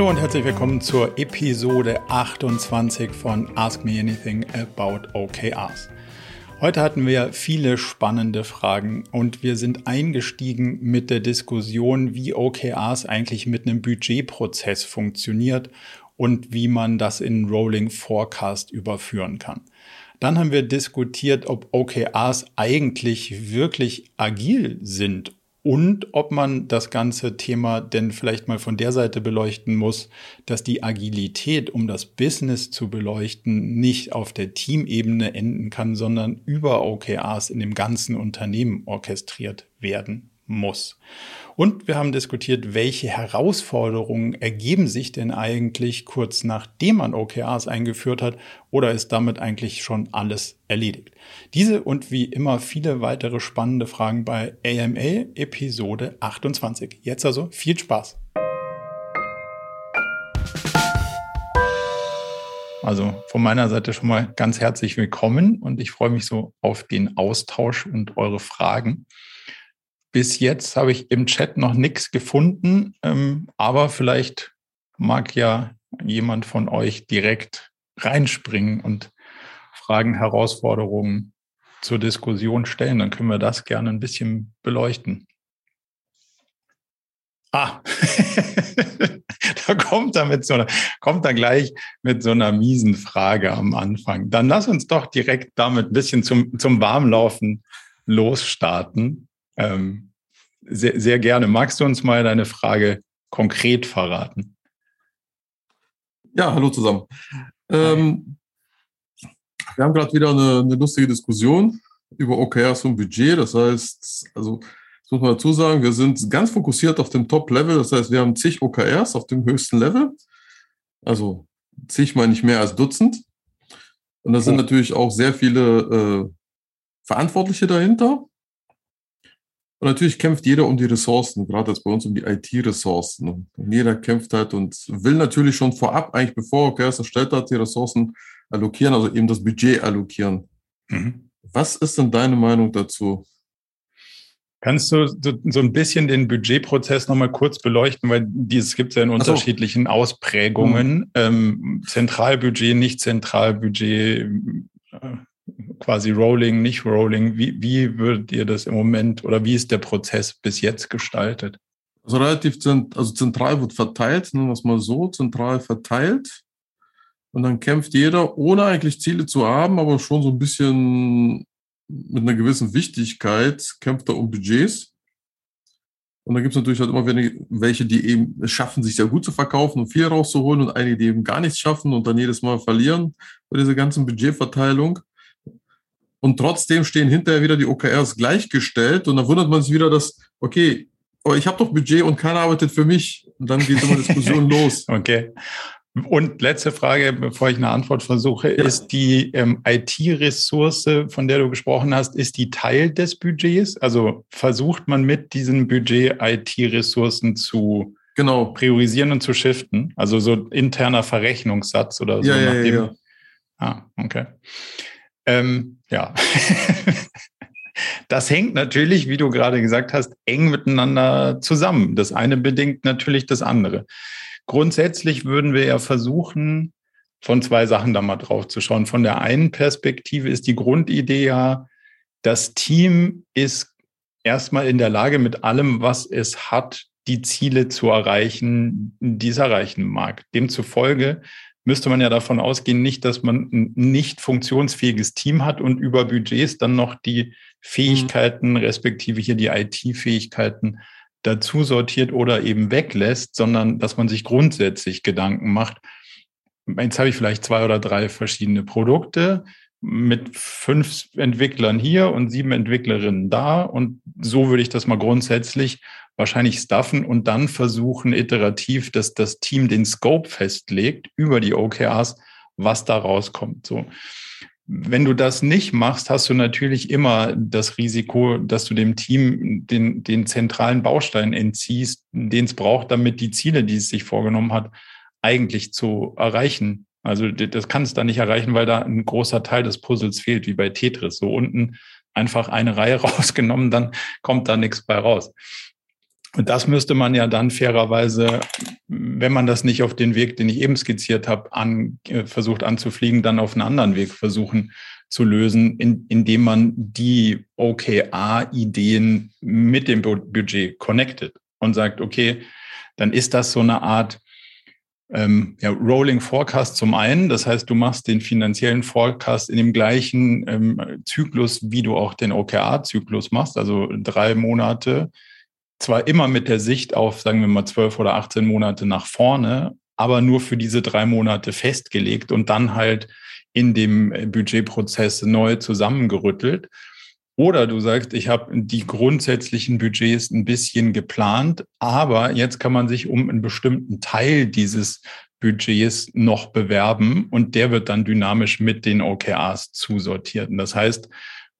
Hallo und herzlich willkommen zur Episode 28 von Ask Me Anything About OKRs. Heute hatten wir viele spannende Fragen und wir sind eingestiegen mit der Diskussion, wie OKRs eigentlich mit einem Budgetprozess funktioniert und wie man das in Rolling Forecast überführen kann. Dann haben wir diskutiert, ob OKRs eigentlich wirklich agil sind und ob man das ganze Thema denn vielleicht mal von der Seite beleuchten muss, dass die Agilität, um das Business zu beleuchten, nicht auf der Teamebene enden kann, sondern über OKRs in dem ganzen Unternehmen orchestriert werden muss. Und wir haben diskutiert, welche Herausforderungen ergeben sich denn eigentlich kurz nachdem man OKRs eingeführt hat oder ist damit eigentlich schon alles erledigt? Diese und wie immer viele weitere spannende Fragen bei AMA Episode 28. Jetzt also viel Spaß. Also von meiner Seite schon mal ganz herzlich willkommen und ich freue mich so auf den Austausch und eure Fragen. Bis jetzt habe ich im Chat noch nichts gefunden, ähm, aber vielleicht mag ja jemand von euch direkt reinspringen und Fragen, Herausforderungen zur Diskussion stellen. Dann können wir das gerne ein bisschen beleuchten. Ah, da kommt er mit so einer, kommt er gleich mit so einer miesen Frage am Anfang. Dann lass uns doch direkt damit ein bisschen zum, zum Warmlaufen losstarten. Ähm, sehr, sehr gerne. Magst du uns mal deine Frage konkret verraten? Ja, hallo zusammen. Ähm, wir haben gerade wieder eine, eine, lustige Diskussion über OKRs und Budget. Das heißt, also das muss man dazu sagen, wir sind ganz fokussiert auf dem Top-Level. Das heißt, wir haben zig OKRs auf dem höchsten Level. Also zig meine ich mehr als Dutzend. Und da sind oh. natürlich auch sehr viele äh, Verantwortliche dahinter. Und natürlich kämpft jeder um die Ressourcen, gerade jetzt bei uns um die IT-Ressourcen. Und jeder kämpft halt und will natürlich schon vorab, eigentlich bevor OKRs erstellt hat, die Ressourcen allokieren, also eben das Budget allokieren. Mhm. Was ist denn deine Meinung dazu? Kannst du so, ein bisschen den Budgetprozess nochmal kurz beleuchten, weil dieses gibt es ja in unterschiedlichen so. Ausprägungen. Mhm. Ähm, Zentralbudget, nicht Zentralbudget, quasi Rolling, nicht Rolling. Wie, wie würdet ihr das im Moment oder wie ist der Prozess bis jetzt gestaltet? Also relativ also zentral wird verteilt, nennen wir es mal so, zentral verteilt. Und dann kämpft jeder, ohne eigentlich Ziele zu haben, aber schon so ein bisschen mit einer gewissen Wichtigkeit, kämpft er um Budgets. Und da gibt es natürlich halt immer welche, die eben es schaffen, sich sehr gut zu verkaufen und viel rauszuholen und einige, die eben gar nichts schaffen und dann jedes Mal verlieren bei dieser ganzen Budgetverteilung. Und trotzdem stehen hinterher wieder die OKRs gleichgestellt und dann wundert man sich wieder, dass, okay, aber ich habe doch Budget und keiner arbeitet für mich. Und dann geht immer Diskussion los. Okay. Und letzte Frage, bevor ich eine Antwort versuche, ja. ist die ähm, IT-Ressource, von der du gesprochen hast, ist die Teil des Budgets? Also versucht man mit diesem Budget IT-Ressourcen zu genau. priorisieren und zu shiften? Also so interner Verrechnungssatz oder so? Ja, ja, ja, ja. Ah, okay. Ähm, ja. Das hängt natürlich, wie du gerade gesagt hast, eng miteinander zusammen. Das eine bedingt natürlich das andere. Grundsätzlich würden wir ja versuchen, von zwei Sachen da mal drauf zu schauen. Von der einen Perspektive ist die Grundidee ja, das Team ist erstmal in der Lage, mit allem, was es hat, die Ziele zu erreichen, die es erreichen mag. Demzufolge müsste man ja davon ausgehen, nicht, dass man ein nicht funktionsfähiges Team hat und über Budgets dann noch die Fähigkeiten, respektive hier die IT-Fähigkeiten dazu sortiert oder eben weglässt, sondern dass man sich grundsätzlich Gedanken macht. Jetzt habe ich vielleicht zwei oder drei verschiedene Produkte mit fünf Entwicklern hier und sieben Entwicklerinnen da. Und so würde ich das mal grundsätzlich wahrscheinlich staffen und dann versuchen, iterativ, dass das Team den Scope festlegt über die OKRs, was da rauskommt. So. Wenn du das nicht machst, hast du natürlich immer das Risiko, dass du dem Team den, den zentralen Baustein entziehst, den es braucht, damit die Ziele, die es sich vorgenommen hat, eigentlich zu erreichen. Also das kann es da nicht erreichen, weil da ein großer Teil des Puzzles fehlt, wie bei Tetris. So unten einfach eine Reihe rausgenommen, dann kommt da nichts bei raus. Und das müsste man ja dann fairerweise, wenn man das nicht auf den Weg, den ich eben skizziert habe, an, äh, versucht anzufliegen, dann auf einen anderen Weg versuchen zu lösen, in, indem man die OKR-Ideen mit dem Budget connected und sagt, okay, dann ist das so eine Art ähm, ja, Rolling Forecast zum einen. Das heißt, du machst den finanziellen Forecast in dem gleichen ähm, Zyklus, wie du auch den OKR-Zyklus machst, also drei Monate. Zwar immer mit der Sicht auf, sagen wir mal, zwölf oder 18 Monate nach vorne, aber nur für diese drei Monate festgelegt und dann halt in dem Budgetprozess neu zusammengerüttelt. Oder du sagst, ich habe die grundsätzlichen Budgets ein bisschen geplant, aber jetzt kann man sich um einen bestimmten Teil dieses Budgets noch bewerben und der wird dann dynamisch mit den OKRs zusortiert. Und das heißt,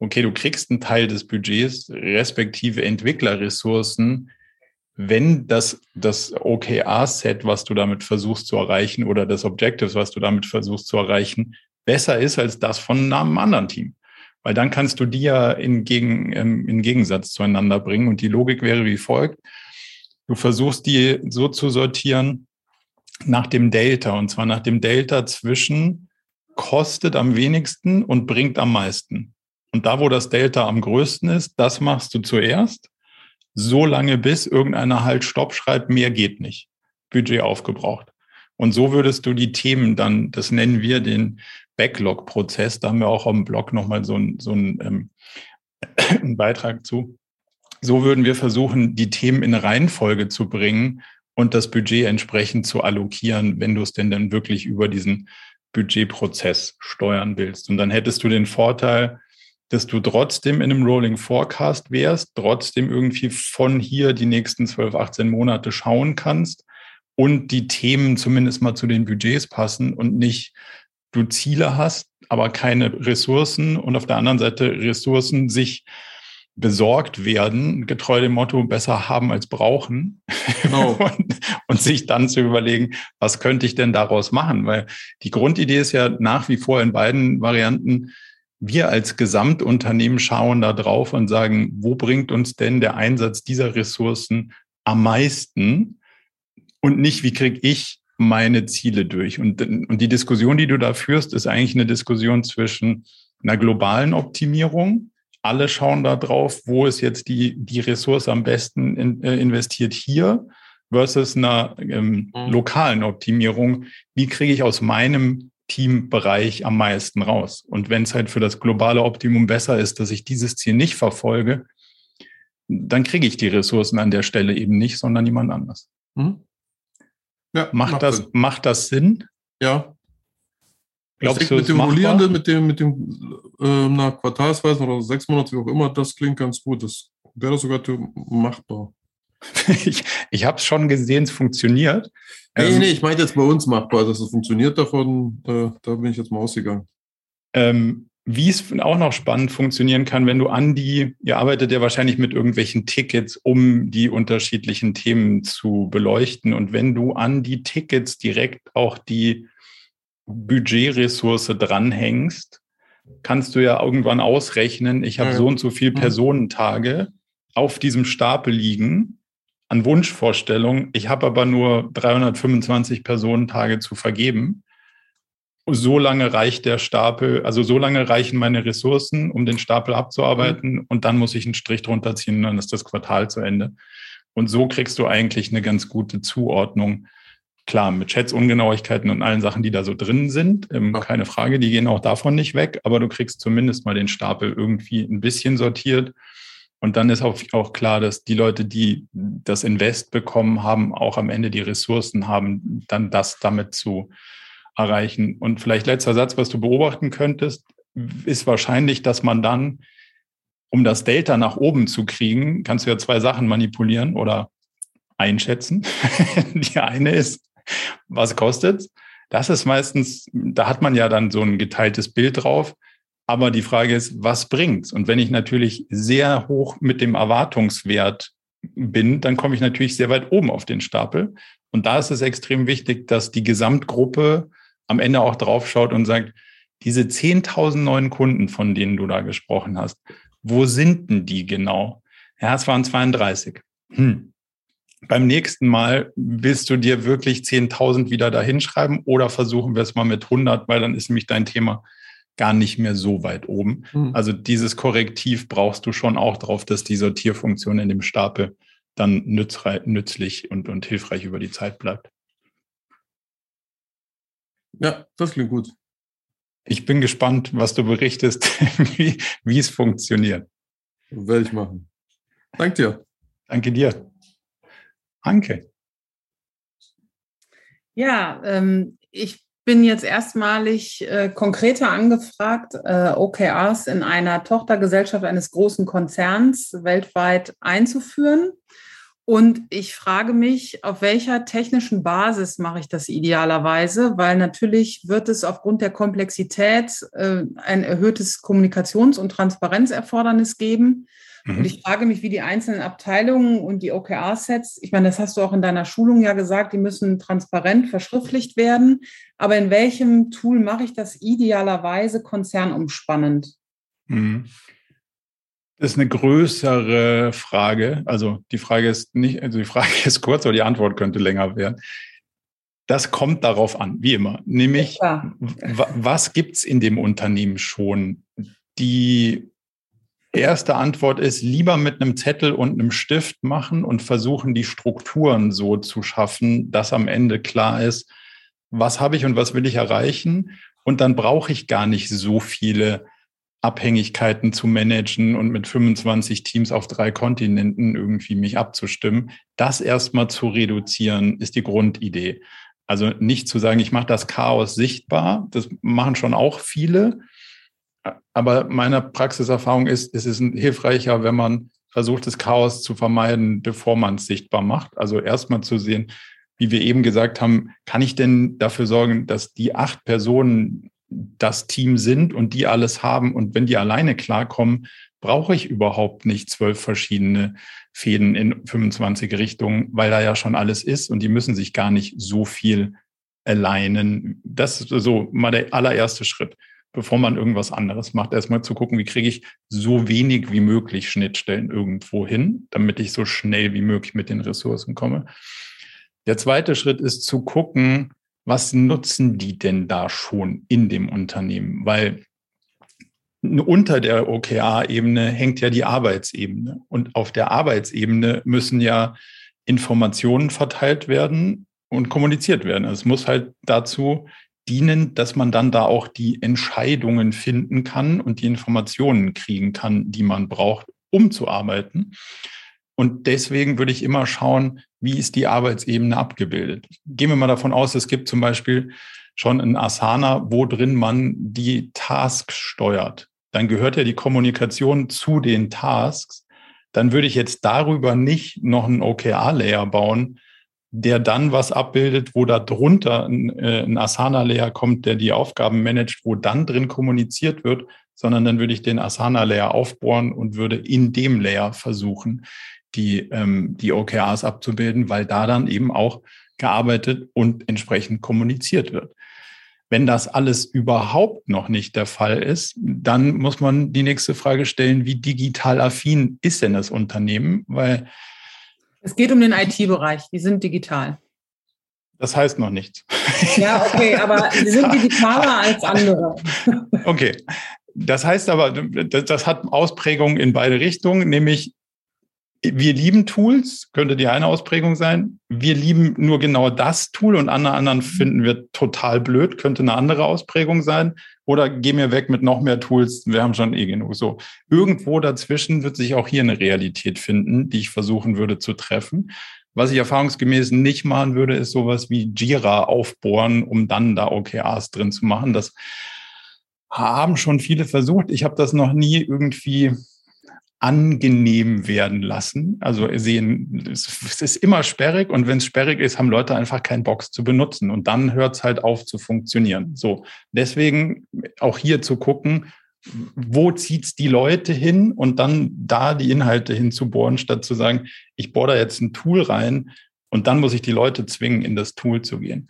okay, du kriegst einen Teil des Budgets, respektive Entwicklerressourcen, wenn das, das OKR-Set, was du damit versuchst zu erreichen, oder das Objectives, was du damit versuchst zu erreichen, besser ist als das von einem anderen Team. Weil dann kannst du die ja in, Gegen, ähm, in Gegensatz zueinander bringen. Und die Logik wäre wie folgt. Du versuchst die so zu sortieren nach dem Delta. Und zwar nach dem Delta zwischen kostet am wenigsten und bringt am meisten. Und da, wo das Delta am größten ist, das machst du zuerst. So lange bis irgendeiner halt Stopp schreibt, mehr geht nicht. Budget aufgebraucht. Und so würdest du die Themen dann, das nennen wir den Backlog-Prozess. Da haben wir auch am Blog nochmal so, ein, so ein, ähm, einen Beitrag zu. So würden wir versuchen, die Themen in Reihenfolge zu bringen und das Budget entsprechend zu allokieren, wenn du es denn dann wirklich über diesen Budgetprozess steuern willst. Und dann hättest du den Vorteil, dass du trotzdem in einem Rolling Forecast wärst, trotzdem irgendwie von hier die nächsten 12, 18 Monate schauen kannst und die Themen zumindest mal zu den Budgets passen und nicht du Ziele hast, aber keine Ressourcen und auf der anderen Seite Ressourcen sich besorgt werden, getreu dem Motto besser haben als brauchen genau. und, und, sich dann zu überlegen, was könnte ich denn daraus machen? Weil die Grundidee ist ja nach wie vor in beiden Varianten, wir als Gesamtunternehmen schauen da drauf und sagen, wo bringt uns denn der Einsatz dieser Ressourcen am meisten und nicht, wie kriege ich meine Ziele durch. Und, und die Diskussion, die du da führst, ist eigentlich eine Diskussion zwischen einer globalen Optimierung. Alle schauen da drauf, wo ist jetzt die, die Ressource am besten in, äh, investiert hier versus einer ähm, mhm. lokalen Optimierung. Wie kriege ich aus meinem Teambereich am meisten raus? Und wenn es halt für das globale Optimum besser ist, dass ich dieses Ziel nicht verfolge, dann kriege ich die Ressourcen an der Stelle eben nicht, sondern jemand anders. Mhm. Ja, macht, macht, das, Sinn. macht das Sinn? Ja. Glaubst du, mit dem Rollierenden, mit dem, mit dem äh, na, Quartalsweise oder sechs Monate, wie auch immer, das klingt ganz gut. Das wäre sogar machbar. ich ich habe es schon gesehen, es funktioniert. Nee, ähm, nee, ich meinte jetzt bei uns machbar, dass es funktioniert davon, äh, da bin ich jetzt mal ausgegangen. Ähm, wie es auch noch spannend funktionieren kann, wenn du an die, ihr arbeitet ja wahrscheinlich mit irgendwelchen Tickets, um die unterschiedlichen Themen zu beleuchten. Und wenn du an die Tickets direkt auch die Budgetressource dranhängst, kannst du ja irgendwann ausrechnen, ich habe ja. so und so viel Personentage auf diesem Stapel liegen an Wunschvorstellungen. Ich habe aber nur 325 Personentage zu vergeben so lange reicht der Stapel, also so lange reichen meine Ressourcen, um den Stapel abzuarbeiten mhm. und dann muss ich einen Strich drunter ziehen und dann ist das Quartal zu Ende. Und so kriegst du eigentlich eine ganz gute Zuordnung. Klar, mit Schätzungenauigkeiten und allen Sachen, die da so drin sind, ähm, ja. keine Frage, die gehen auch davon nicht weg, aber du kriegst zumindest mal den Stapel irgendwie ein bisschen sortiert. Und dann ist auch, auch klar, dass die Leute, die das Invest bekommen haben, auch am Ende die Ressourcen haben, dann das damit zu, erreichen. Und vielleicht letzter Satz, was du beobachten könntest, ist wahrscheinlich, dass man dann, um das Delta nach oben zu kriegen, kannst du ja zwei Sachen manipulieren oder einschätzen. Die eine ist, was kostet Das ist meistens, da hat man ja dann so ein geteiltes Bild drauf. Aber die Frage ist, was bringt's? Und wenn ich natürlich sehr hoch mit dem Erwartungswert bin, dann komme ich natürlich sehr weit oben auf den Stapel. Und da ist es extrem wichtig, dass die Gesamtgruppe am Ende auch draufschaut und sagt, diese 10.000 neuen Kunden, von denen du da gesprochen hast, wo sind denn die genau? Ja, es waren 32. Hm. beim nächsten Mal willst du dir wirklich 10.000 wieder dahinschreiben oder versuchen wir es mal mit 100, weil dann ist nämlich dein Thema gar nicht mehr so weit oben. Mhm. Also dieses Korrektiv brauchst du schon auch drauf, dass die Sortierfunktion in dem Stapel dann nützlich und, und hilfreich über die Zeit bleibt. Ja, das klingt gut. Ich bin gespannt, was du berichtest, wie, wie es funktioniert. Werde ich machen. Danke dir. Danke dir. Anke. Ja, ähm, ich bin jetzt erstmalig äh, konkreter angefragt, äh, OKRs in einer Tochtergesellschaft eines großen Konzerns weltweit einzuführen. Und ich frage mich, auf welcher technischen Basis mache ich das idealerweise? Weil natürlich wird es aufgrund der Komplexität äh, ein erhöhtes Kommunikations- und Transparenzerfordernis geben. Mhm. Und ich frage mich, wie die einzelnen Abteilungen und die OKR-Sets, ich meine, das hast du auch in deiner Schulung ja gesagt, die müssen transparent verschriftlicht werden. Aber in welchem Tool mache ich das idealerweise konzernumspannend? Mhm. Das ist eine größere Frage. Also die Frage ist nicht, also die Frage ist kurz, aber die Antwort könnte länger werden. Das kommt darauf an, wie immer. Nämlich, ja. was gibt es in dem Unternehmen schon? Die erste Antwort ist, lieber mit einem Zettel und einem Stift machen und versuchen, die Strukturen so zu schaffen, dass am Ende klar ist, was habe ich und was will ich erreichen. Und dann brauche ich gar nicht so viele Abhängigkeiten zu managen und mit 25 Teams auf drei Kontinenten irgendwie mich abzustimmen. Das erstmal zu reduzieren, ist die Grundidee. Also nicht zu sagen, ich mache das Chaos sichtbar, das machen schon auch viele, aber meine Praxiserfahrung ist, es ist hilfreicher, wenn man versucht, das Chaos zu vermeiden, bevor man es sichtbar macht. Also erstmal zu sehen, wie wir eben gesagt haben, kann ich denn dafür sorgen, dass die acht Personen das Team sind und die alles haben und wenn die alleine klarkommen, brauche ich überhaupt nicht zwölf verschiedene Fäden in 25 Richtungen, weil da ja schon alles ist und die müssen sich gar nicht so viel alleinen. Das ist so mal der allererste Schritt bevor man irgendwas anderes macht, erstmal zu gucken, wie kriege ich so wenig wie möglich Schnittstellen irgendwo hin, damit ich so schnell wie möglich mit den Ressourcen komme. Der zweite Schritt ist zu gucken, was nutzen die denn da schon in dem Unternehmen? Weil unter der OKR-Ebene hängt ja die Arbeitsebene. Und auf der Arbeitsebene müssen ja Informationen verteilt werden und kommuniziert werden. Es muss halt dazu dienen, dass man dann da auch die Entscheidungen finden kann und die Informationen kriegen kann, die man braucht, um zu arbeiten. Und deswegen würde ich immer schauen, wie ist die Arbeitsebene abgebildet. Gehen wir mal davon aus, es gibt zum Beispiel schon ein Asana, wo drin man die Tasks steuert. Dann gehört ja die Kommunikation zu den Tasks. Dann würde ich jetzt darüber nicht noch einen OKR-Layer bauen, der dann was abbildet, wo da drunter ein, äh, ein Asana-Layer kommt, der die Aufgaben managt, wo dann drin kommuniziert wird, sondern dann würde ich den Asana-Layer aufbohren und würde in dem Layer versuchen, die, ähm, die OKRs abzubilden, weil da dann eben auch gearbeitet und entsprechend kommuniziert wird. Wenn das alles überhaupt noch nicht der Fall ist, dann muss man die nächste Frage stellen, wie digital affin ist denn das Unternehmen? Weil es geht um den IT-Bereich. Die sind digital. Das heißt noch nichts. Ja, okay, aber sie sind digitaler als andere. Okay. Das heißt aber, das hat Ausprägungen in beide Richtungen, nämlich wir lieben Tools, könnte die eine Ausprägung sein. Wir lieben nur genau das Tool und andere anderen finden wir total blöd, könnte eine andere Ausprägung sein. Oder gehen wir weg mit noch mehr Tools, wir haben schon eh genug. So, irgendwo dazwischen wird sich auch hier eine Realität finden, die ich versuchen würde zu treffen. Was ich erfahrungsgemäß nicht machen würde, ist sowas wie Jira aufbohren, um dann da OKRs drin zu machen. Das haben schon viele versucht. Ich habe das noch nie irgendwie angenehm werden lassen. Also sehen, es ist immer sperrig und wenn es sperrig ist, haben Leute einfach keinen Box zu benutzen und dann hört es halt auf zu funktionieren. So, deswegen auch hier zu gucken, wo zieht's die Leute hin und dann da die Inhalte hinzubohren, statt zu sagen, ich bohre da jetzt ein Tool rein und dann muss ich die Leute zwingen, in das Tool zu gehen.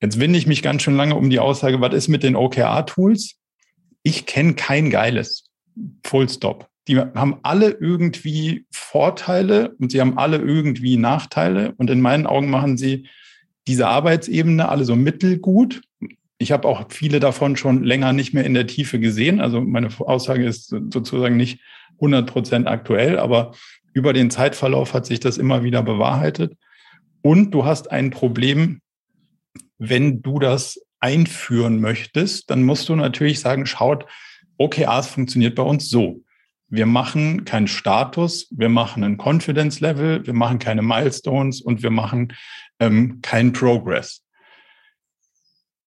Jetzt winde ich mich ganz schön lange um die Aussage, was ist mit den OKR-Tools? Ich kenne kein geiles. Full Stop. die haben alle irgendwie Vorteile und sie haben alle irgendwie Nachteile. Und in meinen Augen machen sie diese Arbeitsebene alle so mittelgut. Ich habe auch viele davon schon länger nicht mehr in der Tiefe gesehen. Also meine Aussage ist sozusagen nicht 100 Prozent aktuell, aber über den Zeitverlauf hat sich das immer wieder bewahrheitet. Und du hast ein Problem, wenn du das einführen möchtest, dann musst du natürlich sagen, schaut, OKRs funktioniert bei uns so. Wir machen keinen Status, wir machen ein Confidence Level, wir machen keine Milestones und wir machen ähm, keinen Progress.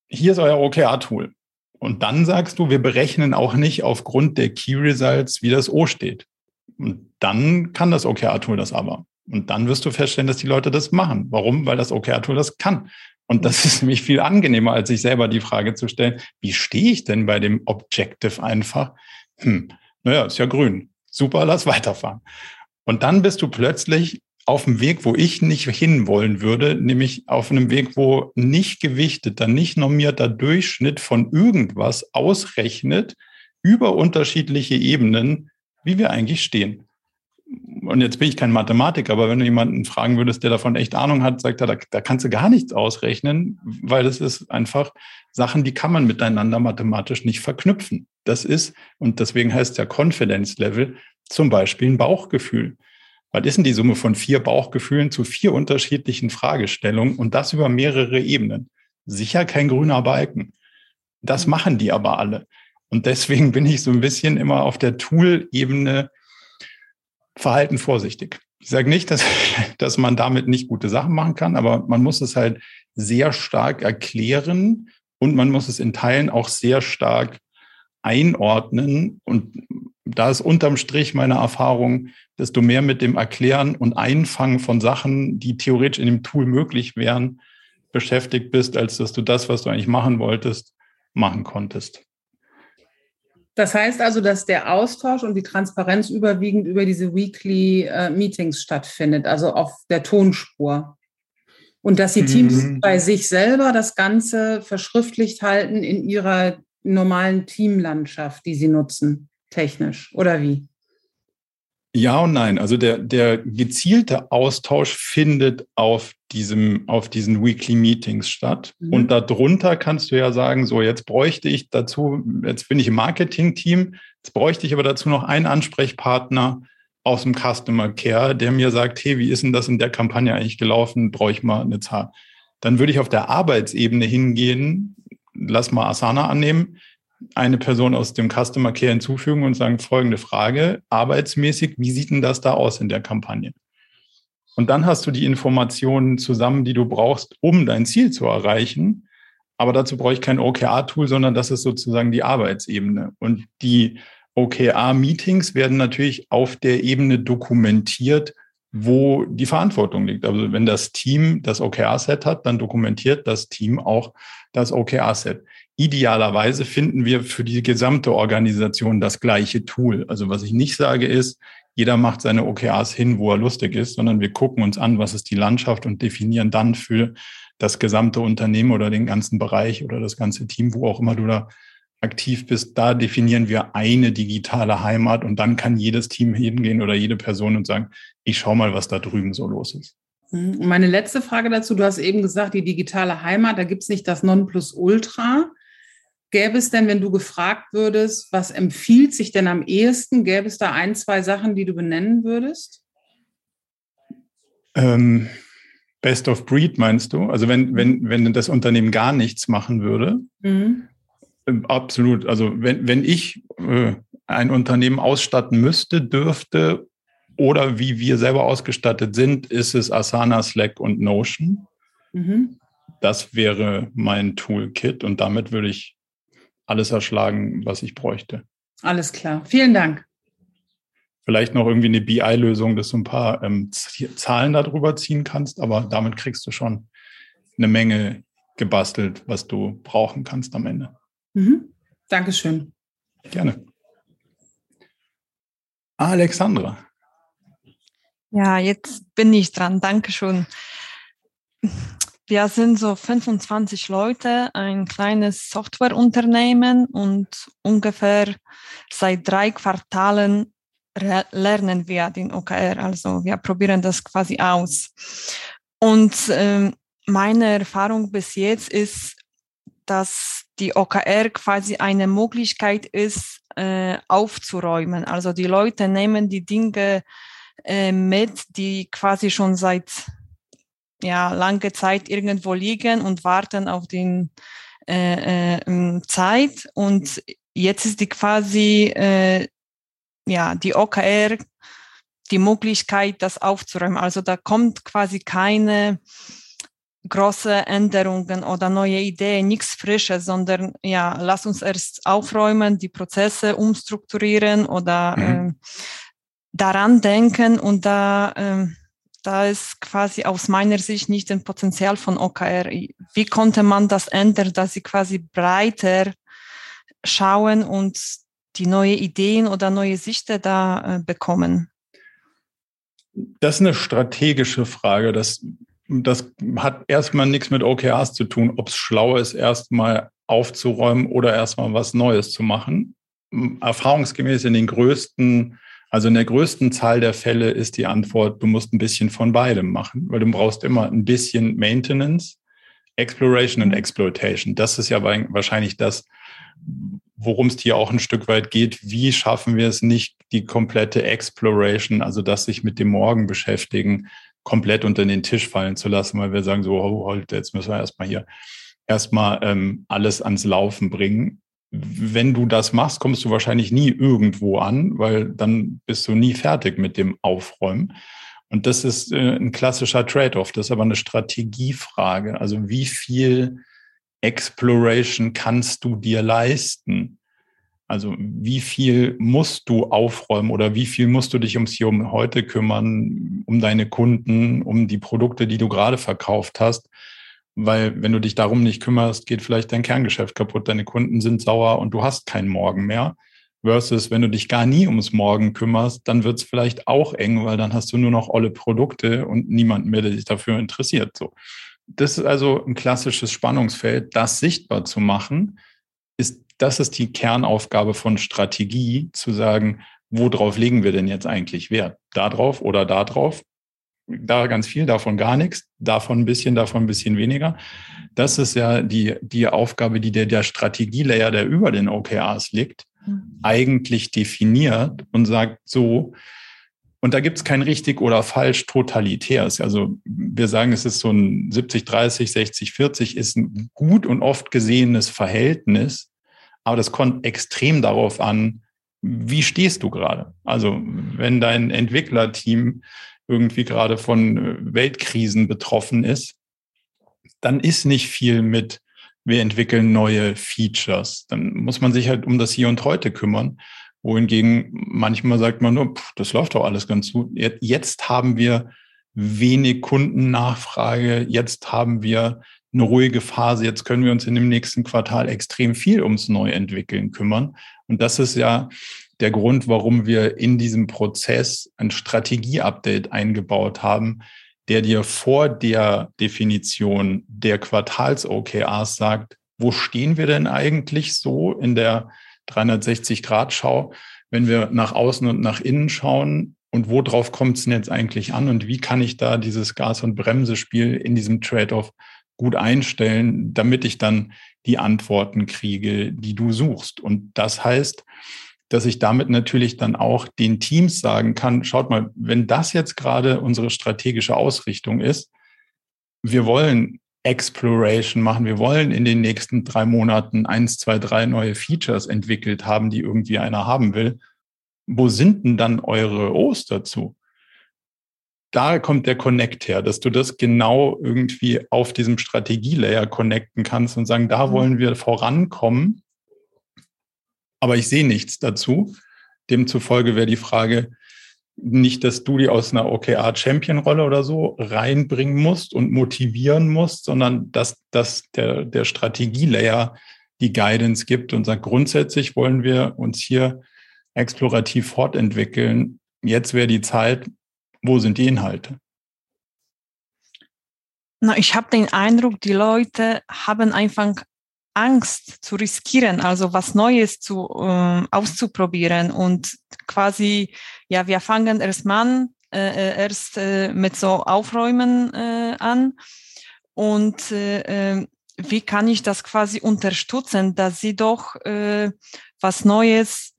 Hier ist euer OKR-Tool. Und dann sagst du, wir berechnen auch nicht aufgrund der Key Results, wie das O steht. Und dann kann das OKR-Tool das aber. Und dann wirst du feststellen, dass die Leute das machen. Warum? Weil das OKR-Tool das kann. Und das ist nämlich viel angenehmer, als sich selber die Frage zu stellen, wie stehe ich denn bei dem Objective einfach? Hm, naja, ist ja grün. Super, lass weiterfahren. Und dann bist du plötzlich auf dem Weg, wo ich nicht hinwollen würde, nämlich auf einem Weg, wo nicht gewichteter, nicht normierter Durchschnitt von irgendwas ausrechnet über unterschiedliche Ebenen, wie wir eigentlich stehen und jetzt bin ich kein Mathematiker, aber wenn du jemanden fragen würdest, der davon echt Ahnung hat, sagt er, da, da kannst du gar nichts ausrechnen, weil das ist einfach Sachen, die kann man miteinander mathematisch nicht verknüpfen. Das ist, und deswegen heißt ja Confidence Level, zum Beispiel ein Bauchgefühl. Was ist denn die Summe von vier Bauchgefühlen zu vier unterschiedlichen Fragestellungen und das über mehrere Ebenen? Sicher kein grüner Balken. Das machen die aber alle. Und deswegen bin ich so ein bisschen immer auf der Tool-Ebene Verhalten vorsichtig. Ich sage nicht, dass, dass man damit nicht gute Sachen machen kann, aber man muss es halt sehr stark erklären und man muss es in Teilen auch sehr stark einordnen. Und da ist unterm Strich meine Erfahrung, desto mehr mit dem Erklären und Einfangen von Sachen, die theoretisch in dem Tool möglich wären, beschäftigt bist, als dass du das, was du eigentlich machen wolltest, machen konntest. Das heißt also, dass der Austausch und die Transparenz überwiegend über diese Weekly äh, Meetings stattfindet, also auf der Tonspur. Und dass die Teams mhm. bei sich selber das Ganze verschriftlicht halten in ihrer normalen Teamlandschaft, die sie nutzen, technisch, oder wie? Ja und nein. Also der, der gezielte Austausch findet auf diesem, auf diesen Weekly Meetings statt. Mhm. Und darunter kannst du ja sagen, so jetzt bräuchte ich dazu, jetzt bin ich im Marketing-Team, jetzt bräuchte ich aber dazu noch einen Ansprechpartner aus dem Customer Care, der mir sagt, hey, wie ist denn das in der Kampagne eigentlich gelaufen? Brauche ich mal eine Zahl? Dann würde ich auf der Arbeitsebene hingehen, lass mal Asana annehmen, eine Person aus dem Customer Care hinzufügen und sagen, folgende Frage, arbeitsmäßig, wie sieht denn das da aus in der Kampagne? Und dann hast du die Informationen zusammen, die du brauchst, um dein Ziel zu erreichen. Aber dazu brauche ich kein OKR-Tool, sondern das ist sozusagen die Arbeitsebene. Und die OKR-Meetings werden natürlich auf der Ebene dokumentiert, wo die Verantwortung liegt. Also wenn das Team das OKR-Set hat, dann dokumentiert das Team auch das OKR-Set. Idealerweise finden wir für die gesamte Organisation das gleiche Tool. Also was ich nicht sage ist, jeder macht seine OKRs hin, wo er lustig ist, sondern wir gucken uns an, was ist die Landschaft und definieren dann für das gesamte Unternehmen oder den ganzen Bereich oder das ganze Team, wo auch immer du da aktiv bist, da definieren wir eine digitale Heimat und dann kann jedes Team hingehen oder jede Person und sagen, ich schau mal, was da drüben so los ist. Mhm. Meine letzte Frage dazu, du hast eben gesagt, die digitale Heimat, da gibt es nicht das Nonplusultra. Gäbe es denn, wenn du gefragt würdest, was empfiehlt sich denn am ehesten, gäbe es da ein, zwei Sachen, die du benennen würdest? Ähm, Best of Breed meinst du? Also wenn, wenn, wenn das Unternehmen gar nichts machen würde? Mhm. Ähm, absolut. Also wenn, wenn ich äh, ein Unternehmen ausstatten müsste, dürfte oder wie wir selber ausgestattet sind, ist es Asana, Slack und Notion. Mhm. Das wäre mein Toolkit und damit würde ich alles erschlagen, was ich bräuchte. Alles klar. Vielen Dank. Vielleicht noch irgendwie eine BI-Lösung, dass du ein paar ähm, Zahlen darüber ziehen kannst, aber damit kriegst du schon eine Menge gebastelt, was du brauchen kannst am Ende. Mhm. Dankeschön. Gerne. Alexandra. Ja, jetzt bin ich dran. Dankeschön. Wir sind so 25 Leute, ein kleines Softwareunternehmen und ungefähr seit drei Quartalen lernen wir den OKR. Also wir probieren das quasi aus. Und ähm, meine Erfahrung bis jetzt ist, dass die OKR quasi eine Möglichkeit ist, äh, aufzuräumen. Also die Leute nehmen die Dinge äh, mit, die quasi schon seit ja, lange Zeit irgendwo liegen und warten auf den äh, äh, Zeit. Und jetzt ist die quasi äh, ja die OKR die Möglichkeit, das aufzuräumen. Also da kommt quasi keine große Änderungen oder neue Ideen, nichts Frisches, sondern ja, lass uns erst aufräumen, die Prozesse umstrukturieren oder mhm. äh, daran denken und da, äh, da ist quasi aus meiner Sicht nicht ein Potenzial von OKR. Wie konnte man das ändern, dass sie quasi breiter schauen und die neue Ideen oder neue Sichten da äh, bekommen? Das ist eine strategische Frage. Das das hat erstmal nichts mit OKRs zu tun, ob es schlau ist, erstmal aufzuräumen oder erstmal was Neues zu machen. Erfahrungsgemäß in den größten, also in der größten Zahl der Fälle ist die Antwort, du musst ein bisschen von beidem machen, weil du brauchst immer ein bisschen Maintenance, Exploration und Exploitation. Das ist ja wahrscheinlich das, worum es hier auch ein Stück weit geht. Wie schaffen wir es nicht, die komplette Exploration, also das sich mit dem Morgen beschäftigen, komplett unter den Tisch fallen zu lassen, weil wir sagen so, oh, halt, jetzt müssen wir erstmal hier erstmal ähm, alles ans Laufen bringen. Wenn du das machst, kommst du wahrscheinlich nie irgendwo an, weil dann bist du nie fertig mit dem Aufräumen. Und das ist äh, ein klassischer Trade-off. Das ist aber eine Strategiefrage. Also wie viel Exploration kannst du dir leisten? Also wie viel musst du aufräumen oder wie viel musst du dich ums Hier um heute kümmern, um deine Kunden, um die Produkte, die du gerade verkauft hast? Weil wenn du dich darum nicht kümmerst, geht vielleicht dein Kerngeschäft kaputt, deine Kunden sind sauer und du hast keinen Morgen mehr. Versus, wenn du dich gar nie ums Morgen kümmerst, dann wird es vielleicht auch eng, weil dann hast du nur noch olle Produkte und niemanden mehr, der sich dafür interessiert. So. Das ist also ein klassisches Spannungsfeld, das sichtbar zu machen, ist das ist die Kernaufgabe von Strategie, zu sagen, worauf legen wir denn jetzt eigentlich Wert? Da drauf oder da drauf? Da ganz viel, davon gar nichts, davon ein bisschen, davon ein bisschen weniger. Das ist ja die, die Aufgabe, die der, der Strategielayer, der über den OKRs liegt, mhm. eigentlich definiert und sagt so, und da gibt es kein richtig oder falsch totalitäres. Also wir sagen, es ist so ein 70, 30, 60, 40 ist ein gut und oft gesehenes Verhältnis, aber das kommt extrem darauf an, wie stehst du gerade? Also wenn dein Entwicklerteam irgendwie gerade von äh, Weltkrisen betroffen ist, dann ist nicht viel mit, wir entwickeln neue Features. Dann muss man sich halt um das Hier und Heute kümmern. Wohingegen manchmal sagt man nur, pff, das läuft doch alles ganz gut. Jetzt haben wir wenig Kundennachfrage. Jetzt haben wir eine ruhige Phase. Jetzt können wir uns in dem nächsten Quartal extrem viel ums Neuentwickeln kümmern. Und das ist ja der Grund, warum wir in diesem Prozess ein Strategieupdate eingebaut haben, der dir vor der Definition der Quartals-OKRs sagt, wo stehen wir denn eigentlich so in der 360-Grad-Schau, wenn wir nach außen und nach innen schauen? Und worauf kommt es denn jetzt eigentlich an? Und wie kann ich da dieses Gas- und Bremsespiel in diesem Trade-off gut einstellen, damit ich dann die Antworten kriege, die du suchst. Und das heißt, dass ich damit natürlich dann auch den Teams sagen kann, schaut mal, wenn das jetzt gerade unsere strategische Ausrichtung ist, wir wollen Exploration machen, wir wollen in den nächsten drei Monaten eins, zwei, drei neue Features entwickelt haben, die irgendwie einer haben will. Wo sind denn dann eure O's dazu? da kommt der Connect her, dass du das genau irgendwie auf diesem Strategielayer connecten kannst und sagen, da mhm. wollen wir vorankommen, aber ich sehe nichts dazu. Demzufolge wäre die Frage, nicht, dass du die aus einer OKR-Champion-Rolle oder so reinbringen musst und motivieren musst, sondern dass, dass der, der Strategielayer die Guidance gibt und sagt, grundsätzlich wollen wir uns hier explorativ fortentwickeln. Jetzt wäre die Zeit, wo sind die Inhalte? Na, ich habe den Eindruck, die Leute haben einfach Angst zu riskieren, also was Neues zu äh, auszuprobieren und quasi, ja, wir fangen erst mal äh, äh, erst äh, mit so Aufräumen äh, an und äh, äh, wie kann ich das quasi unterstützen, dass sie doch äh, was Neues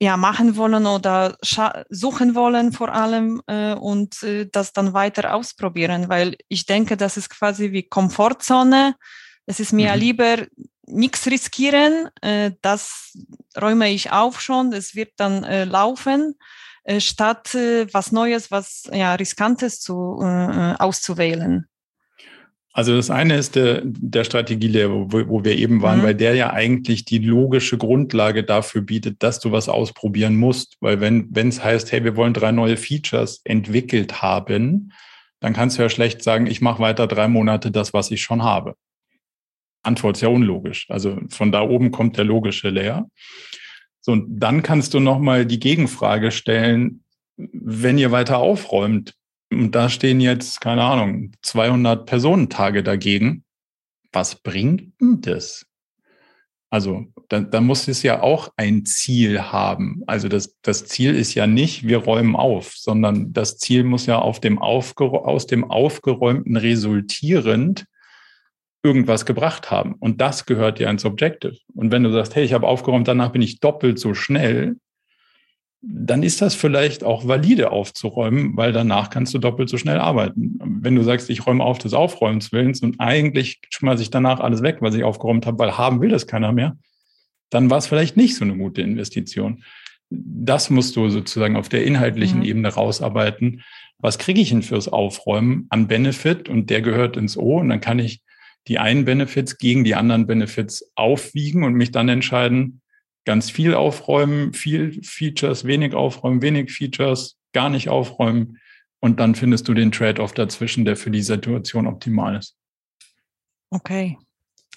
ja, machen wollen oder suchen wollen vor allem äh, und äh, das dann weiter ausprobieren, weil ich denke, das ist quasi wie Komfortzone. Es ist mir mhm. lieber nichts riskieren, äh, das räume ich auf schon, es wird dann äh, laufen, äh, statt äh, was Neues, was ja riskantes zu äh, auszuwählen. Also das eine ist der, der Strategielehrer, wo, wo wir eben waren, mhm. weil der ja eigentlich die logische Grundlage dafür bietet, dass du was ausprobieren musst. Weil wenn es heißt, hey, wir wollen drei neue Features entwickelt haben, dann kannst du ja schlecht sagen, ich mache weiter drei Monate das, was ich schon habe. Antwort ist ja unlogisch. Also von da oben kommt der logische Layer. So, und dann kannst du nochmal die Gegenfrage stellen, wenn ihr weiter aufräumt, und da stehen jetzt, keine Ahnung, 200 Personentage dagegen. Was bringt denn das? Also da, da muss es ja auch ein Ziel haben. Also das, das Ziel ist ja nicht, wir räumen auf, sondern das Ziel muss ja auf dem aus dem Aufgeräumten resultierend irgendwas gebracht haben. Und das gehört ja ins Objective. Und wenn du sagst, hey, ich habe aufgeräumt, danach bin ich doppelt so schnell, dann ist das vielleicht auch valide aufzuräumen, weil danach kannst du doppelt so schnell arbeiten. Wenn du sagst, ich räume auf des Aufräumens Willens und eigentlich schmeiße ich danach alles weg, was ich aufgeräumt habe, weil haben will das keiner mehr, dann war es vielleicht nicht so eine gute Investition. Das musst du sozusagen auf der inhaltlichen mhm. Ebene rausarbeiten. Was kriege ich denn fürs Aufräumen an Benefit? Und der gehört ins O. Und dann kann ich die einen Benefits gegen die anderen Benefits aufwiegen und mich dann entscheiden, ganz viel aufräumen, viel Features, wenig aufräumen, wenig Features, gar nicht aufräumen. Und dann findest du den Trade-off dazwischen, der für die Situation optimal ist. Okay.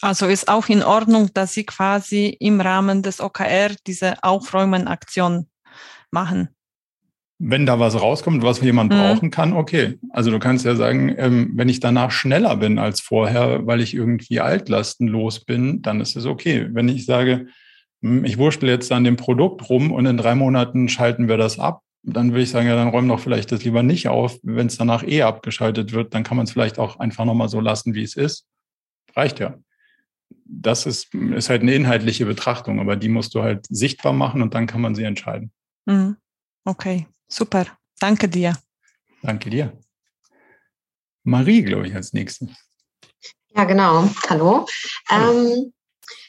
Also ist auch in Ordnung, dass Sie quasi im Rahmen des OKR diese Aufräumen-Aktion machen. Wenn da was rauskommt, was jemand mhm. brauchen kann, okay. Also du kannst ja sagen, ähm, wenn ich danach schneller bin als vorher, weil ich irgendwie altlastenlos bin, dann ist es okay. Wenn ich sage, hm, ich wurschtel jetzt an dem Produkt rum und in drei Monaten schalten wir das ab, dann würde ich sagen, ja, dann räum doch vielleicht das lieber nicht auf. Wenn es danach eh abgeschaltet wird, dann kann man es vielleicht auch einfach nochmal so lassen, wie es ist. Reicht ja. Das ist, ist halt eine inhaltliche Betrachtung, aber die musst du halt sichtbar machen und dann kann man sie entscheiden. Mhm. Okay, super. Danke dir. Danke dir. Marie, glaube ich, als nächste. Ja, genau. Hallo. Hallo. Ähm,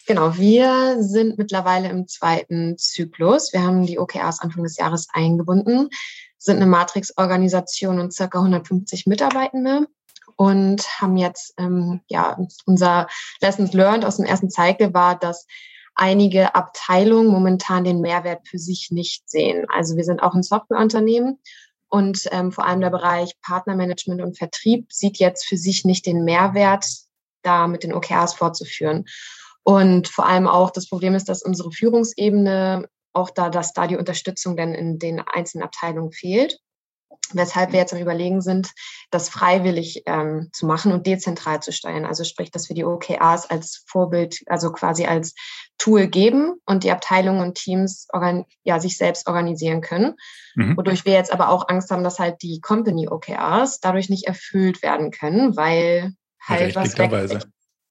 Genau, wir sind mittlerweile im zweiten Zyklus. Wir haben die OKRs Anfang des Jahres eingebunden, sind eine Matrix-Organisation und circa 150 Mitarbeitende und haben jetzt, ähm, ja, unser Lessons Learned aus dem ersten Cycle war, dass einige Abteilungen momentan den Mehrwert für sich nicht sehen. Also wir sind auch ein Softwareunternehmen und ähm, vor allem der Bereich Partnermanagement und Vertrieb sieht jetzt für sich nicht den Mehrwert, da mit den OKRs fortzuführen. Und vor allem auch das Problem ist, dass unsere Führungsebene auch da, dass da die Unterstützung dann in den einzelnen Abteilungen fehlt. Weshalb wir jetzt am Überlegen sind, das freiwillig ähm, zu machen und dezentral zu steuern. Also sprich, dass wir die OKRs als Vorbild, also quasi als Tool geben und die Abteilungen und Teams ja, sich selbst organisieren können. Mhm. Wodurch wir jetzt aber auch Angst haben, dass halt die Company OKRs dadurch nicht erfüllt werden können, weil halt was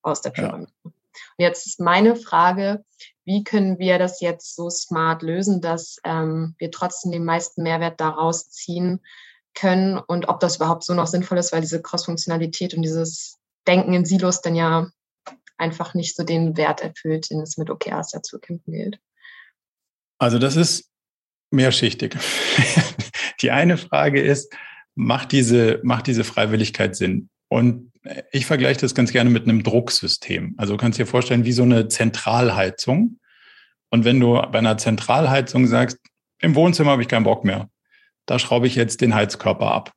aus der Pyramide. Ja. Und jetzt ist meine Frage, wie können wir das jetzt so smart lösen, dass ähm, wir trotzdem den meisten Mehrwert daraus ziehen können und ob das überhaupt so noch sinnvoll ist, weil diese Cross-Funktionalität und dieses Denken in Silos dann ja einfach nicht so den Wert erfüllt, den es mit OKRs ja zu kämpfen gilt. Also das ist mehrschichtig. Die eine Frage ist, macht diese, macht diese Freiwilligkeit Sinn? Und ich vergleiche das ganz gerne mit einem Drucksystem. Also du kannst dir vorstellen, wie so eine Zentralheizung. Und wenn du bei einer Zentralheizung sagst, im Wohnzimmer habe ich keinen Bock mehr, da schraube ich jetzt den Heizkörper ab.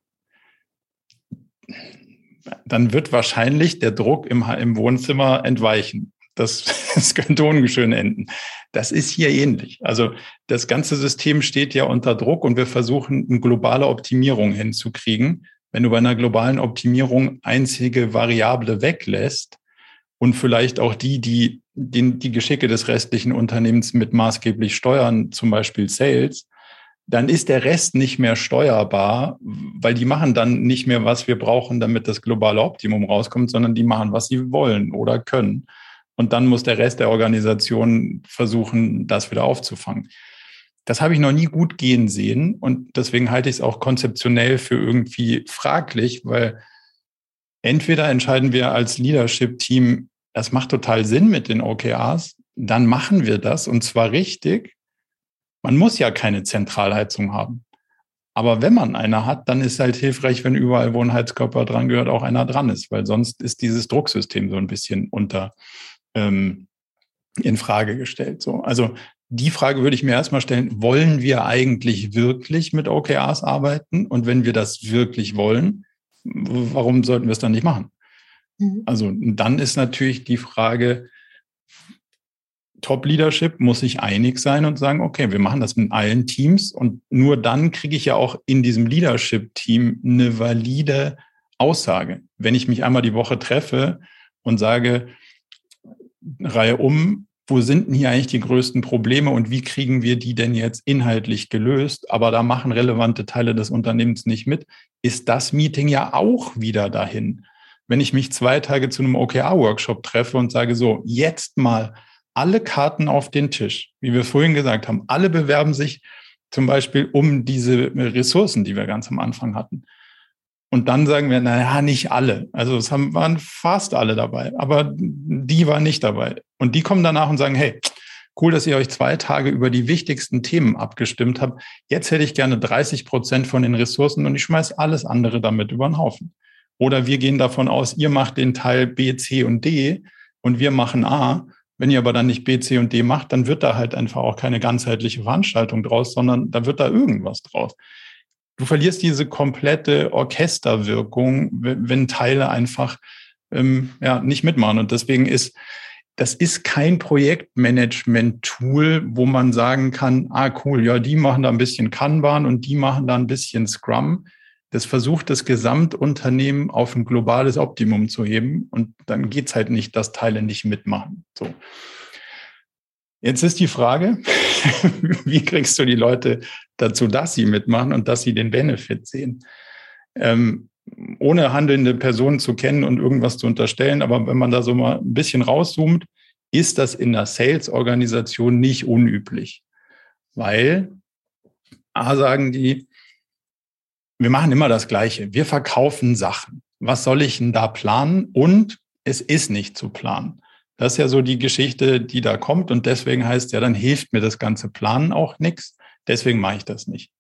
Dann wird wahrscheinlich der Druck im, im Wohnzimmer entweichen. Das, das könnte ungeschön enden. Das ist hier ähnlich. Also das ganze System steht ja unter Druck und wir versuchen, eine globale Optimierung hinzukriegen wenn du bei einer globalen Optimierung einzige Variable weglässt, und vielleicht auch die, die den, die Geschicke des restlichen Unternehmens mit maßgeblich steuern, zum Beispiel Sales, dann ist der Rest nicht mehr steuerbar, weil die machen dann nicht mehr, was wir brauchen, damit das globale Optimum rauskommt, sondern die machen, was sie wollen oder können. Und dann muss der Rest der Organisation versuchen, das wieder aufzufangen. Das habe ich noch nie gut gehen sehen und deswegen halte ich es auch konzeptionell für irgendwie fraglich, weil entweder entscheiden wir als Leadership-Team, das macht total Sinn mit den OKRs, dann machen wir das und zwar richtig. Man muss ja keine Zentralheizung haben. Aber wenn man eine hat, dann ist halt hilfreich, wenn überall, wo ein Heizkörper dran gehört, auch einer dran ist, weil sonst ist dieses Drucksystem so ein bisschen unter ähm, in Frage gestellt. So, also die Frage würde ich mir erstmal stellen, wollen wir eigentlich wirklich mit OKRs arbeiten? Und wenn wir das wirklich wollen, warum sollten wir es dann nicht machen? Mhm. Also dann ist natürlich die Frage, Top-Leadership muss sich einig sein und sagen, okay, wir machen das mit allen Teams und nur dann kriege ich ja auch in diesem Leadership-Team eine valide Aussage. Wenn ich mich einmal die Woche treffe und sage, Reihe um, wo sind denn hier eigentlich die größten Probleme und wie kriegen wir die denn jetzt inhaltlich gelöst? Aber da machen relevante Teile des Unternehmens nicht mit. Ist das Meeting ja auch wieder dahin? Wenn ich mich zwei Tage zu einem OKR-Workshop treffe und sage so, jetzt mal alle Karten auf den Tisch, wie wir vorhin gesagt haben, alle bewerben sich zum Beispiel um diese Ressourcen, die wir ganz am Anfang hatten. Und dann sagen wir, naja, nicht alle. Also es haben, waren fast alle dabei, aber die waren nicht dabei. Und die kommen danach und sagen, hey, cool, dass ihr euch zwei Tage über die wichtigsten Themen abgestimmt habt. Jetzt hätte ich gerne 30 Prozent von den Ressourcen und ich schmeiß alles andere damit über den Haufen. Oder wir gehen davon aus, ihr macht den Teil B, C und D und wir machen A. Wenn ihr aber dann nicht B, C und D macht, dann wird da halt einfach auch keine ganzheitliche Veranstaltung draus, sondern da wird da irgendwas draus du verlierst diese komplette Orchesterwirkung, wenn Teile einfach ähm, ja, nicht mitmachen. Und deswegen ist, das ist kein Projektmanagement-Tool, wo man sagen kann, ah cool, ja, die machen da ein bisschen Kanban und die machen da ein bisschen Scrum. Das versucht das Gesamtunternehmen auf ein globales Optimum zu heben. Und dann geht's halt nicht, dass Teile nicht mitmachen. So. Jetzt ist die Frage, wie kriegst du die Leute dazu, dass sie mitmachen und dass sie den Benefit sehen? Ähm, ohne handelnde Personen zu kennen und irgendwas zu unterstellen, aber wenn man da so mal ein bisschen rauszoomt, ist das in der Sales-Organisation nicht unüblich. Weil, A, sagen die, wir machen immer das Gleiche. Wir verkaufen Sachen. Was soll ich denn da planen? Und es ist nicht zu planen. Das ist ja so die Geschichte, die da kommt. Und deswegen heißt ja, dann hilft mir das ganze Planen auch nichts. Deswegen mache ich das nicht.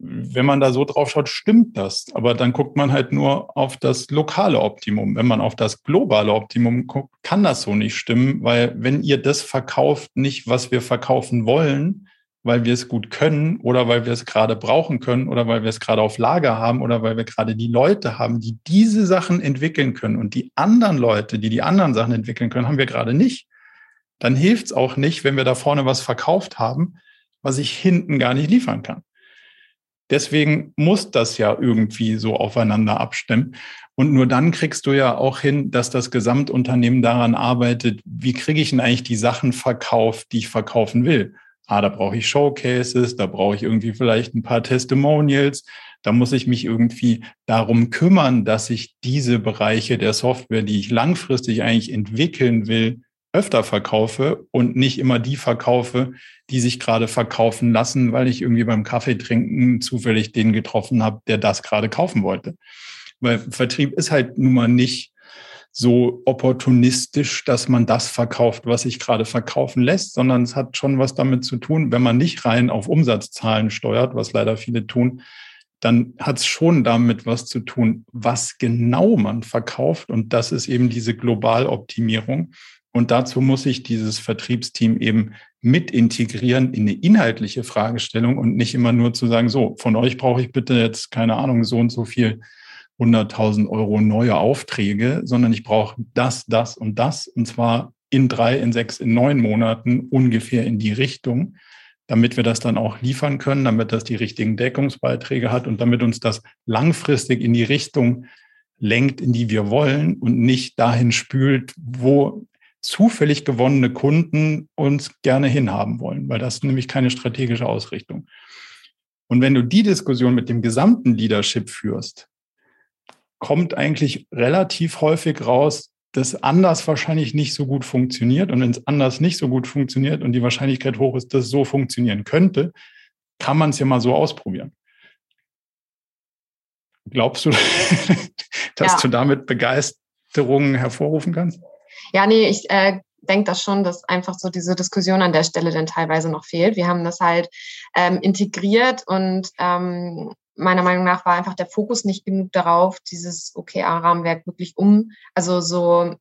Wenn man da so drauf schaut, stimmt das. Aber dann guckt man halt nur auf das lokale Optimum. Wenn man auf das globale Optimum guckt, kann das so nicht stimmen, weil wenn ihr das verkauft, nicht was wir verkaufen wollen, weil wir es gut können oder weil wir es gerade brauchen können oder weil wir es gerade auf Lager haben oder weil wir gerade die Leute haben, die diese Sachen entwickeln können und die anderen Leute, die die anderen Sachen entwickeln können, haben wir gerade nicht. Dann hilft es auch nicht, wenn wir da vorne was verkauft haben, was ich hinten gar nicht liefern kann. Deswegen muss das ja irgendwie so aufeinander abstimmen. Und nur dann kriegst du ja auch hin, dass das Gesamtunternehmen daran arbeitet, wie kriege ich denn eigentlich die Sachen verkauft, die ich verkaufen will ah, da brauche ich Showcases, da brauche ich irgendwie vielleicht ein paar Testimonials, da muss ich mich irgendwie darum kümmern, dass ich diese Bereiche der Software, die ich langfristig eigentlich entwickeln will, öfter verkaufe und nicht immer die verkaufe, die sich gerade verkaufen lassen, weil ich irgendwie beim Kaffee trinken zufällig den getroffen habe, der das gerade kaufen wollte. Weil Vertrieb ist halt nun mal nicht so opportunistisch, dass man das verkauft, was sich gerade verkaufen lässt, sondern es hat schon was damit zu tun, wenn man nicht rein auf Umsatzzahlen steuert, was leider viele tun, dann hat es schon damit was zu tun, was genau man verkauft. Und das ist eben diese Globaloptimierung. Und dazu muss ich dieses Vertriebsteam eben mit integrieren in eine inhaltliche Fragestellung und nicht immer nur zu sagen, so, von euch brauche ich bitte jetzt, keine Ahnung, so und so viel 100.000 Euro neue Aufträge, sondern ich brauche das, das und das, und zwar in drei, in sechs, in neun Monaten ungefähr in die Richtung, damit wir das dann auch liefern können, damit das die richtigen Deckungsbeiträge hat und damit uns das langfristig in die Richtung lenkt, in die wir wollen und nicht dahin spült, wo zufällig gewonnene Kunden uns gerne hinhaben wollen, weil das nämlich keine strategische Ausrichtung. Und wenn du die Diskussion mit dem gesamten Leadership führst, kommt eigentlich relativ häufig raus, dass anders wahrscheinlich nicht so gut funktioniert. Und wenn es anders nicht so gut funktioniert und die Wahrscheinlichkeit hoch ist, dass es so funktionieren könnte, kann man es ja mal so ausprobieren. Glaubst du, dass ja. du damit Begeisterung hervorrufen kannst? Ja, nee, ich äh, denke das schon, dass einfach so diese Diskussion an der Stelle dann teilweise noch fehlt. Wir haben das halt ähm, integriert und ähm, meiner Meinung nach war einfach der Fokus nicht genug darauf, dieses OKR-Rahmenwerk wirklich um, also so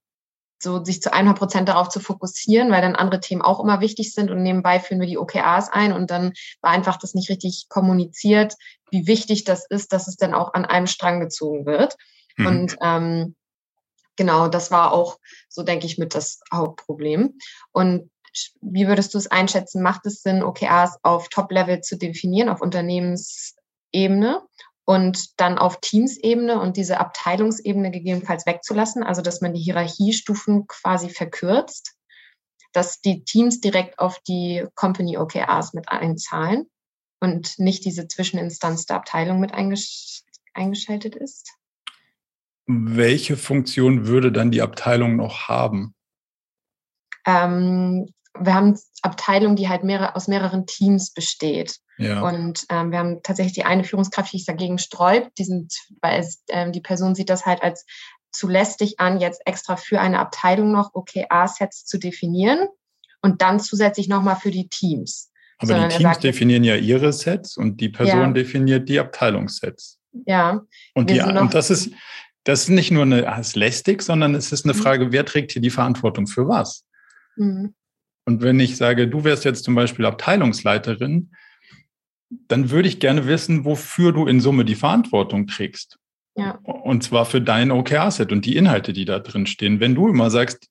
so sich zu 100 Prozent darauf zu fokussieren, weil dann andere Themen auch immer wichtig sind und nebenbei führen wir die OKRs ein und dann war einfach das nicht richtig kommuniziert, wie wichtig das ist, dass es dann auch an einem Strang gezogen wird. Mhm. Und ähm, genau, das war auch, so denke ich, mit das Hauptproblem. Und wie würdest du es einschätzen? Macht es Sinn, OKRs auf Top-Level zu definieren, auf Unternehmensebene und dann auf Teamsebene und diese Abteilungsebene gegebenenfalls wegzulassen, also dass man die Hierarchiestufen quasi verkürzt, dass die Teams direkt auf die Company OKRs mit einzahlen und nicht diese Zwischeninstanz der Abteilung mit eingesch eingeschaltet ist? Welche Funktion würde dann die Abteilung noch haben? Ähm, wir haben Abteilung, die halt mehrere, aus mehreren Teams besteht. Ja. Und ähm, wir haben tatsächlich die eine Führungskraft, die sich dagegen sträubt, diesen, weil es, ähm, die Person sieht das halt als zu lästig an, jetzt extra für eine Abteilung noch OKR-Sets zu definieren und dann zusätzlich nochmal für die Teams. Aber Sondern die Teams sagt, definieren ja ihre Sets und die Person ja. definiert die Abteilungssets. Ja. Und, die, und das ist, das ist nicht nur eine das ist lästig, sondern es ist eine mhm. Frage, wer trägt hier die Verantwortung für was? Mhm. Und wenn ich sage, du wärst jetzt zum Beispiel Abteilungsleiterin, dann würde ich gerne wissen, wofür du in Summe die Verantwortung trägst. Ja. Und zwar für dein OKR-Set und die Inhalte, die da drin stehen. Wenn du immer sagst,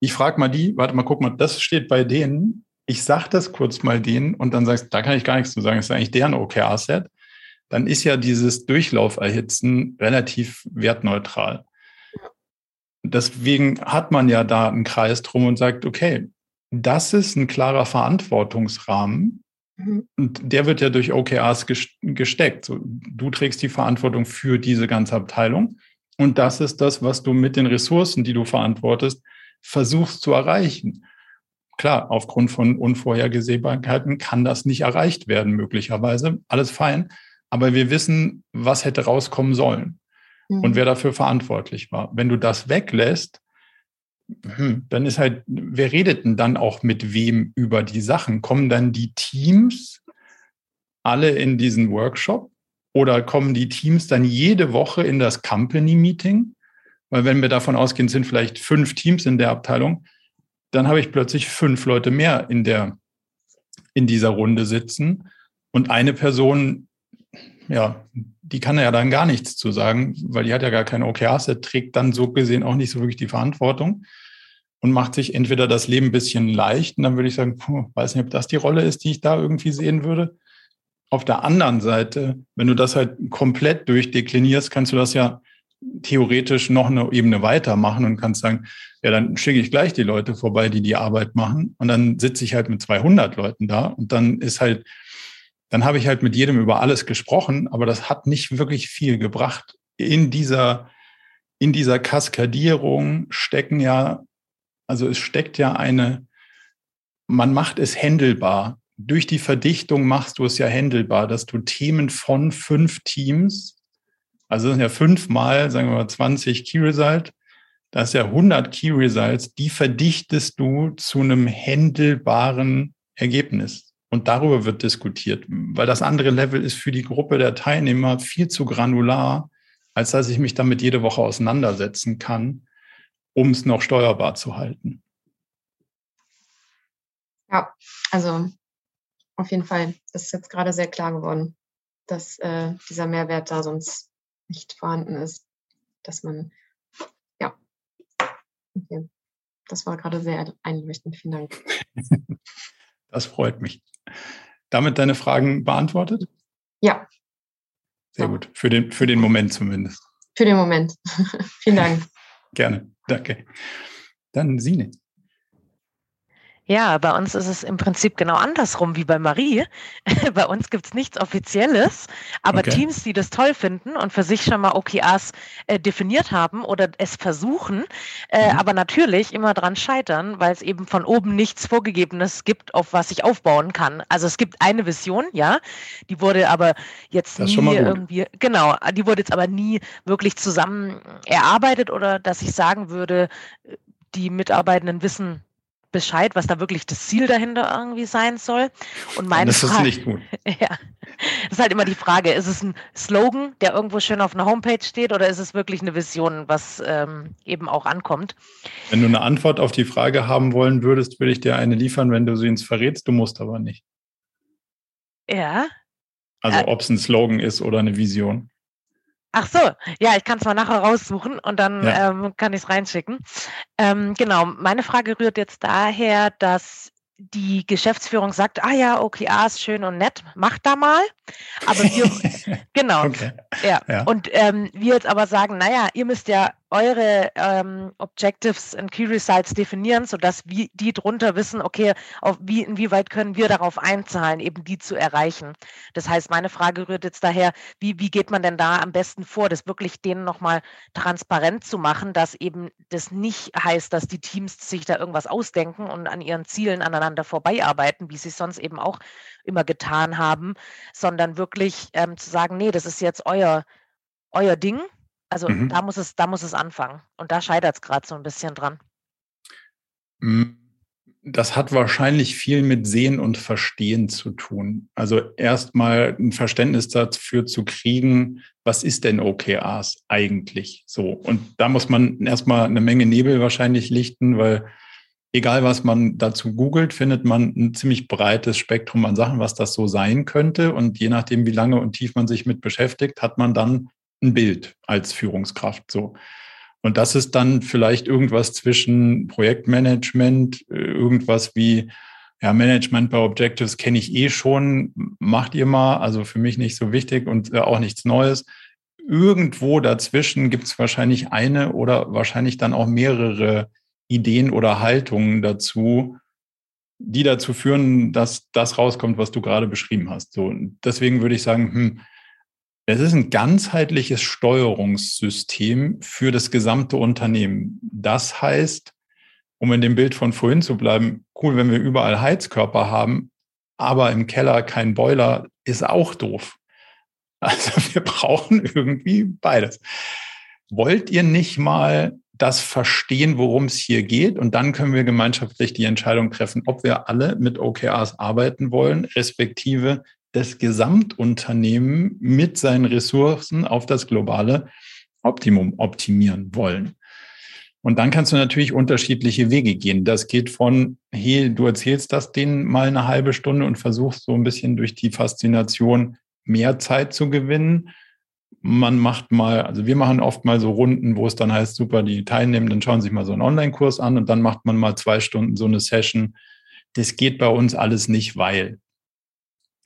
ich frage mal die, warte mal, guck mal, das steht bei denen, ich sag das kurz mal denen und dann sagst, da kann ich gar nichts zu sagen, das ist eigentlich deren OKR-Set, dann ist ja dieses Durchlauferhitzen relativ wertneutral. Deswegen hat man ja da einen Kreis drum und sagt, okay, das ist ein klarer Verantwortungsrahmen. Mhm. Und der wird ja durch OKRs gesteckt. So, du trägst die Verantwortung für diese ganze Abteilung. Und das ist das, was du mit den Ressourcen, die du verantwortest, versuchst zu erreichen. Klar, aufgrund von Unvorhergesehbarkeiten kann das nicht erreicht werden, möglicherweise. Alles fein. Aber wir wissen, was hätte rauskommen sollen mhm. und wer dafür verantwortlich war. Wenn du das weglässt, hm, dann ist halt, wer redet denn dann auch mit wem über die Sachen? Kommen dann die Teams alle in diesen Workshop oder kommen die Teams dann jede Woche in das Company Meeting? Weil wenn wir davon ausgehen, sind vielleicht fünf Teams in der Abteilung, dann habe ich plötzlich fünf Leute mehr in der, in dieser Runde sitzen und eine Person, ja, die kann ja dann gar nichts zu sagen, weil die hat ja gar keine OKRs, der trägt dann so gesehen auch nicht so wirklich die Verantwortung und macht sich entweder das Leben ein bisschen leicht und dann würde ich sagen, puh, weiß nicht, ob das die Rolle ist, die ich da irgendwie sehen würde. Auf der anderen Seite, wenn du das halt komplett durchdeklinierst, kannst du das ja theoretisch noch eine Ebene weitermachen und kannst sagen, ja, dann schicke ich gleich die Leute vorbei, die die Arbeit machen und dann sitze ich halt mit 200 Leuten da und dann ist halt dann habe ich halt mit jedem über alles gesprochen, aber das hat nicht wirklich viel gebracht. In dieser, in dieser Kaskadierung stecken ja, also es steckt ja eine, man macht es händelbar. Durch die Verdichtung machst du es ja händelbar, dass du Themen von fünf Teams, also das sind ja fünfmal, sagen wir mal 20 Key Result, das ist ja 100 Key Results, die verdichtest du zu einem händelbaren Ergebnis. Und darüber wird diskutiert, weil das andere Level ist für die Gruppe der Teilnehmer viel zu granular, als dass ich mich damit jede Woche auseinandersetzen kann, um es noch steuerbar zu halten. Ja, also auf jeden Fall. Das ist jetzt gerade sehr klar geworden, dass äh, dieser Mehrwert da sonst nicht vorhanden ist, dass man, ja, okay. Das war gerade sehr einleuchtend. Vielen Dank. Das freut mich. Damit deine Fragen beantwortet? Ja. Sehr gut. Für den, für den Moment zumindest. Für den Moment. Vielen Dank. Gerne, danke. Dann Sine. Ja, bei uns ist es im Prinzip genau andersrum wie bei Marie. bei uns gibt es nichts Offizielles, aber okay. Teams, die das toll finden und für sich schon mal OKRs äh, definiert haben oder es versuchen, äh, mhm. aber natürlich immer dran scheitern, weil es eben von oben nichts Vorgegebenes gibt, auf was ich aufbauen kann. Also es gibt eine Vision, ja, die wurde aber jetzt das nie irgendwie, genau, die wurde jetzt aber nie wirklich zusammen erarbeitet oder dass ich sagen würde, die Mitarbeitenden wissen, Bescheid, was da wirklich das Ziel dahinter irgendwie sein soll. Und meine das Frage, ist nicht gut. ja, das ist halt immer die Frage, ist es ein Slogan, der irgendwo schön auf einer Homepage steht oder ist es wirklich eine Vision, was ähm, eben auch ankommt? Wenn du eine Antwort auf die Frage haben wollen würdest, würde ich dir eine liefern, wenn du sie uns verrätst, du musst aber nicht. Ja. Also äh, ob es ein Slogan ist oder eine Vision. Ach so, ja, ich kann es mal nachher raussuchen und dann ja. ähm, kann ich es reinschicken. Ähm, genau, meine Frage rührt jetzt daher, dass die Geschäftsführung sagt, ah ja, OKR ist schön und nett, macht da mal. Aber wir, genau, okay. ja. ja. Und ähm, wir jetzt aber sagen, naja, ihr müsst ja eure ähm, Objectives and Key Results definieren, sodass wir die drunter wissen, okay, auf wie, inwieweit können wir darauf einzahlen, eben die zu erreichen. Das heißt, meine Frage rührt jetzt daher, wie, wie geht man denn da am besten vor, das wirklich denen nochmal transparent zu machen, dass eben das nicht heißt, dass die Teams sich da irgendwas ausdenken und an ihren Zielen aneinander vorbeiarbeiten, wie sie es sonst eben auch immer getan haben, sondern wirklich ähm, zu sagen, nee, das ist jetzt euer, euer Ding also mhm. da muss es, da muss es anfangen. Und da scheitert es gerade so ein bisschen dran. Hm, das hat wahrscheinlich viel mit Sehen und Verstehen zu tun. Also erstmal ein Verständnis dafür zu kriegen, was ist denn OKRs eigentlich so? Und da muss man erstmal eine Menge Nebel wahrscheinlich lichten, weil egal was man dazu googelt, findet man ein ziemlich breites Spektrum an Sachen, was das so sein könnte. Und je nachdem, wie lange und tief man sich mit beschäftigt, hat man dann ein Bild als Führungskraft so. Und das ist dann vielleicht irgendwas zwischen Projektmanagement, äh, irgendwas wie ja, Management bei Objectives kenne ich eh schon, macht ihr mal, also für mich nicht so wichtig und äh, auch nichts Neues. Irgendwo dazwischen gibt es wahrscheinlich eine oder wahrscheinlich dann auch mehrere Ideen oder Haltungen dazu, die dazu führen, dass das rauskommt, was du gerade beschrieben hast. So, deswegen würde ich sagen, hm, es ist ein ganzheitliches Steuerungssystem für das gesamte Unternehmen. Das heißt, um in dem Bild von vorhin zu bleiben, cool, wenn wir überall Heizkörper haben, aber im Keller kein Boiler, ist auch doof. Also wir brauchen irgendwie beides. Wollt ihr nicht mal das verstehen, worum es hier geht? Und dann können wir gemeinschaftlich die Entscheidung treffen, ob wir alle mit OKRs arbeiten wollen, respektive das Gesamtunternehmen mit seinen Ressourcen auf das globale Optimum optimieren wollen. Und dann kannst du natürlich unterschiedliche Wege gehen. Das geht von, hey, du erzählst das denen mal eine halbe Stunde und versuchst so ein bisschen durch die Faszination mehr Zeit zu gewinnen. Man macht mal, also wir machen oft mal so Runden, wo es dann heißt, super, die Teilnehmenden schauen sich mal so einen Online-Kurs an und dann macht man mal zwei Stunden so eine Session. Das geht bei uns alles nicht, weil.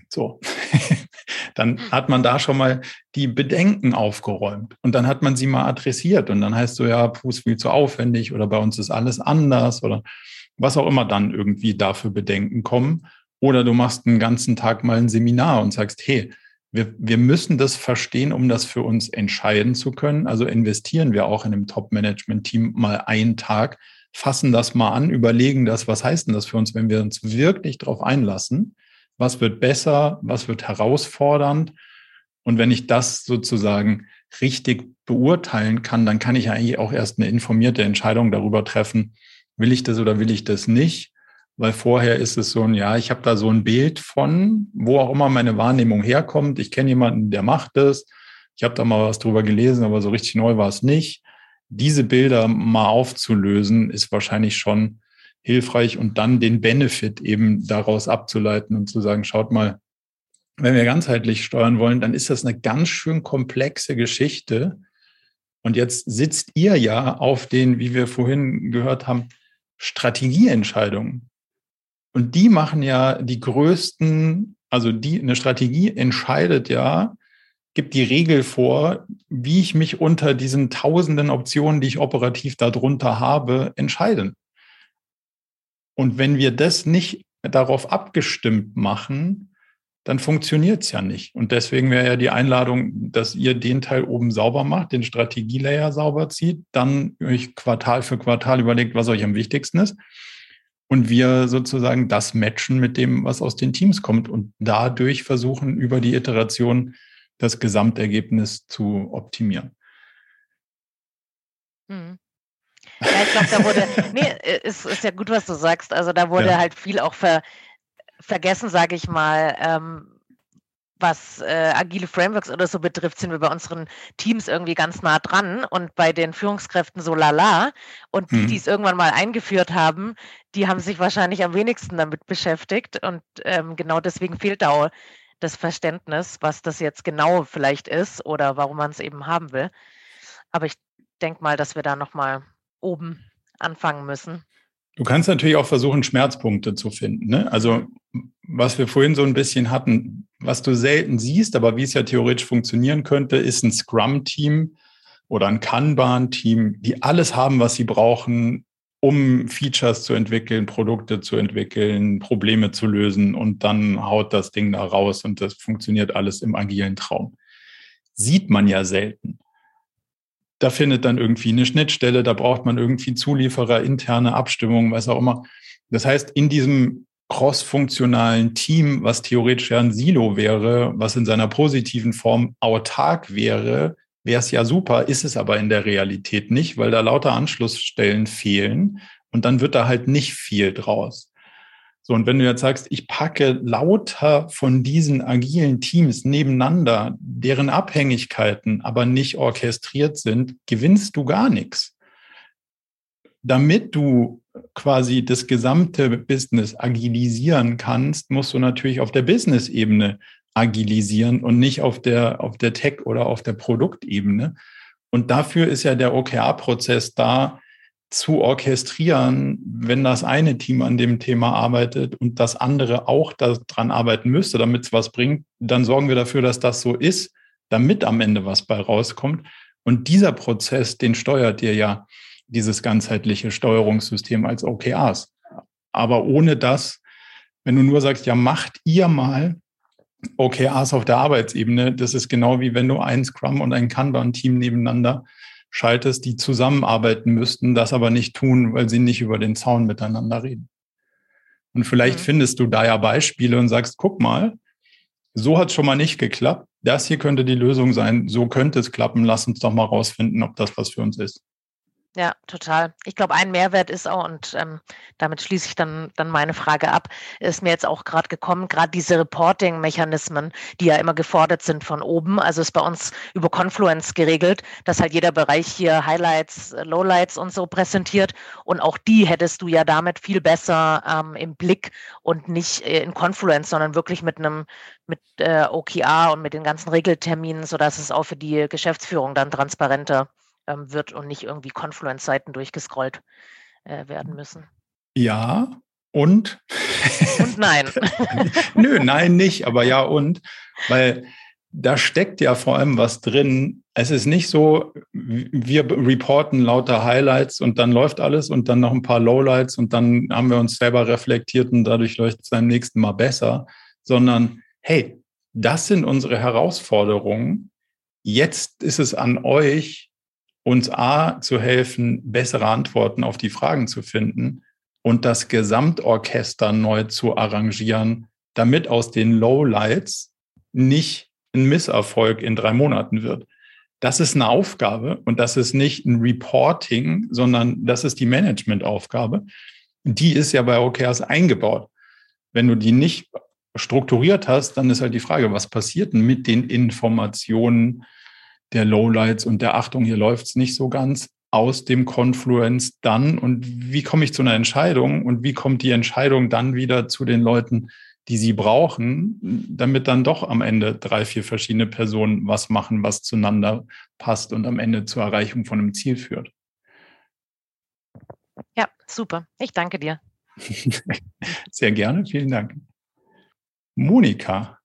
So. dann hm. hat man da schon mal die Bedenken aufgeräumt und dann hat man sie mal adressiert und dann heißt so, ja, Fuß viel zu aufwendig oder bei uns ist alles anders oder was auch immer dann irgendwie dafür Bedenken kommen. Oder du machst einen ganzen Tag mal ein Seminar und sagst, hey, wir, wir müssen das verstehen, um das für uns entscheiden zu können. Also investieren wir auch in einem Top-Management-Team mal einen Tag, fassen das mal an, überlegen das, was heißt denn das für uns, wenn wir uns wirklich darauf einlassen was wird besser, was wird herausfordernd. Und wenn ich das sozusagen richtig beurteilen kann, dann kann ich eigentlich auch erst eine informierte Entscheidung darüber treffen, will ich das oder will ich das nicht. Weil vorher ist es so ein, ja, ich habe da so ein Bild von, wo auch immer meine Wahrnehmung herkommt. Ich kenne jemanden, der macht das. Ich habe da mal was drüber gelesen, aber so richtig neu war es nicht. Diese Bilder mal aufzulösen, ist wahrscheinlich schon hilfreich und dann den Benefit eben daraus abzuleiten und zu sagen, schaut mal, wenn wir ganzheitlich steuern wollen, dann ist das eine ganz schön komplexe Geschichte. Und jetzt sitzt ihr ja auf den, wie wir vorhin gehört haben, Strategieentscheidungen. Und die machen ja die größten, also die, eine Strategie entscheidet ja gibt die Regel vor, wie ich mich unter diesen tausenden Optionen, die ich operativ darunter habe, entscheide. Und wenn wir das nicht darauf abgestimmt machen, dann funktioniert es ja nicht. Und deswegen wäre ja die Einladung, dass ihr den Teil oben sauber macht, den Strategielayer sauber zieht, dann euch Quartal für Quartal überlegt, was euch am wichtigsten ist. Und wir sozusagen das matchen mit dem, was aus den Teams kommt und dadurch versuchen, über die Iteration das Gesamtergebnis zu optimieren. Hm. Ja, ich glaube, da wurde, nee, ist, ist ja gut, was du sagst. Also da wurde ja. halt viel auch ver, vergessen, sage ich mal. Ähm, was äh, agile Frameworks oder so betrifft, sind wir bei unseren Teams irgendwie ganz nah dran und bei den Führungskräften so lala. Und die, mhm. die es irgendwann mal eingeführt haben, die haben sich wahrscheinlich am wenigsten damit beschäftigt. Und ähm, genau deswegen fehlt da das Verständnis, was das jetzt genau vielleicht ist oder warum man es eben haben will. Aber ich denke mal, dass wir da nochmal oben anfangen müssen. Du kannst natürlich auch versuchen, Schmerzpunkte zu finden. Ne? Also, was wir vorhin so ein bisschen hatten, was du selten siehst, aber wie es ja theoretisch funktionieren könnte, ist ein Scrum-Team oder ein Kanban-Team, die alles haben, was sie brauchen, um Features zu entwickeln, Produkte zu entwickeln, Probleme zu lösen und dann haut das Ding da raus und das funktioniert alles im agilen Traum. Sieht man ja selten. Da findet dann irgendwie eine Schnittstelle, da braucht man irgendwie Zulieferer, interne Abstimmung, was auch immer. Das heißt, in diesem cross-funktionalen Team, was theoretisch ja ein Silo wäre, was in seiner positiven Form autark wäre, wäre es ja super, ist es aber in der Realität nicht, weil da lauter Anschlussstellen fehlen und dann wird da halt nicht viel draus. So, und wenn du jetzt sagst, ich packe lauter von diesen agilen Teams nebeneinander, deren Abhängigkeiten aber nicht orchestriert sind, gewinnst du gar nichts. Damit du quasi das gesamte Business agilisieren kannst, musst du natürlich auf der Business-Ebene agilisieren und nicht auf der, auf der Tech- oder auf der Produktebene. Und dafür ist ja der OKR-Prozess da, zu orchestrieren, wenn das eine Team an dem Thema arbeitet und das andere auch daran arbeiten müsste, damit es was bringt, dann sorgen wir dafür, dass das so ist, damit am Ende was bei rauskommt. Und dieser Prozess, den steuert dir ja dieses ganzheitliche Steuerungssystem als OKRs. Aber ohne das, wenn du nur sagst, ja, macht ihr mal, OKRs auf der Arbeitsebene, das ist genau wie wenn du ein Scrum und ein Kanban-Team nebeneinander schaltest, die zusammenarbeiten müssten, das aber nicht tun, weil sie nicht über den Zaun miteinander reden. Und vielleicht mhm. findest du da ja Beispiele und sagst, guck mal, so hat es schon mal nicht geklappt. Das hier könnte die Lösung sein. So könnte es klappen. Lass uns doch mal rausfinden, ob das was für uns ist. Ja, total. Ich glaube, ein Mehrwert ist auch, und ähm, damit schließe ich dann, dann meine Frage ab, ist mir jetzt auch gerade gekommen, gerade diese Reporting-Mechanismen, die ja immer gefordert sind von oben. Also ist bei uns über Confluence geregelt, dass halt jeder Bereich hier Highlights, Lowlights und so präsentiert. Und auch die hättest du ja damit viel besser ähm, im Blick und nicht äh, in Confluence, sondern wirklich mit einem mit äh, OKR und mit den ganzen Regelterminen, sodass es auch für die Geschäftsführung dann transparenter ähm, wird und nicht irgendwie Confluence-Seiten durchgescrollt äh, werden müssen. Ja, und? Und nein. Nö, nein, nicht, aber ja und. Weil da steckt ja vor allem was drin. Es ist nicht so, wir reporten lauter Highlights und dann läuft alles und dann noch ein paar Lowlights und dann haben wir uns selber reflektiert und dadurch läuft es beim nächsten Mal besser, sondern hey, das sind unsere Herausforderungen. Jetzt ist es an euch, uns A zu helfen, bessere Antworten auf die Fragen zu finden und das Gesamtorchester neu zu arrangieren, damit aus den Lowlights nicht ein Misserfolg in drei Monaten wird. Das ist eine Aufgabe und das ist nicht ein Reporting, sondern das ist die Managementaufgabe. Die ist ja bei OKRs eingebaut. Wenn du die nicht strukturiert hast, dann ist halt die Frage, was passiert denn mit den Informationen, der Lowlights und der Achtung, hier läuft es nicht so ganz aus dem Confluence dann und wie komme ich zu einer Entscheidung und wie kommt die Entscheidung dann wieder zu den Leuten, die sie brauchen, damit dann doch am Ende drei, vier verschiedene Personen was machen, was zueinander passt und am Ende zur Erreichung von einem Ziel führt. Ja, super. Ich danke dir. Sehr gerne. Vielen Dank. Monika.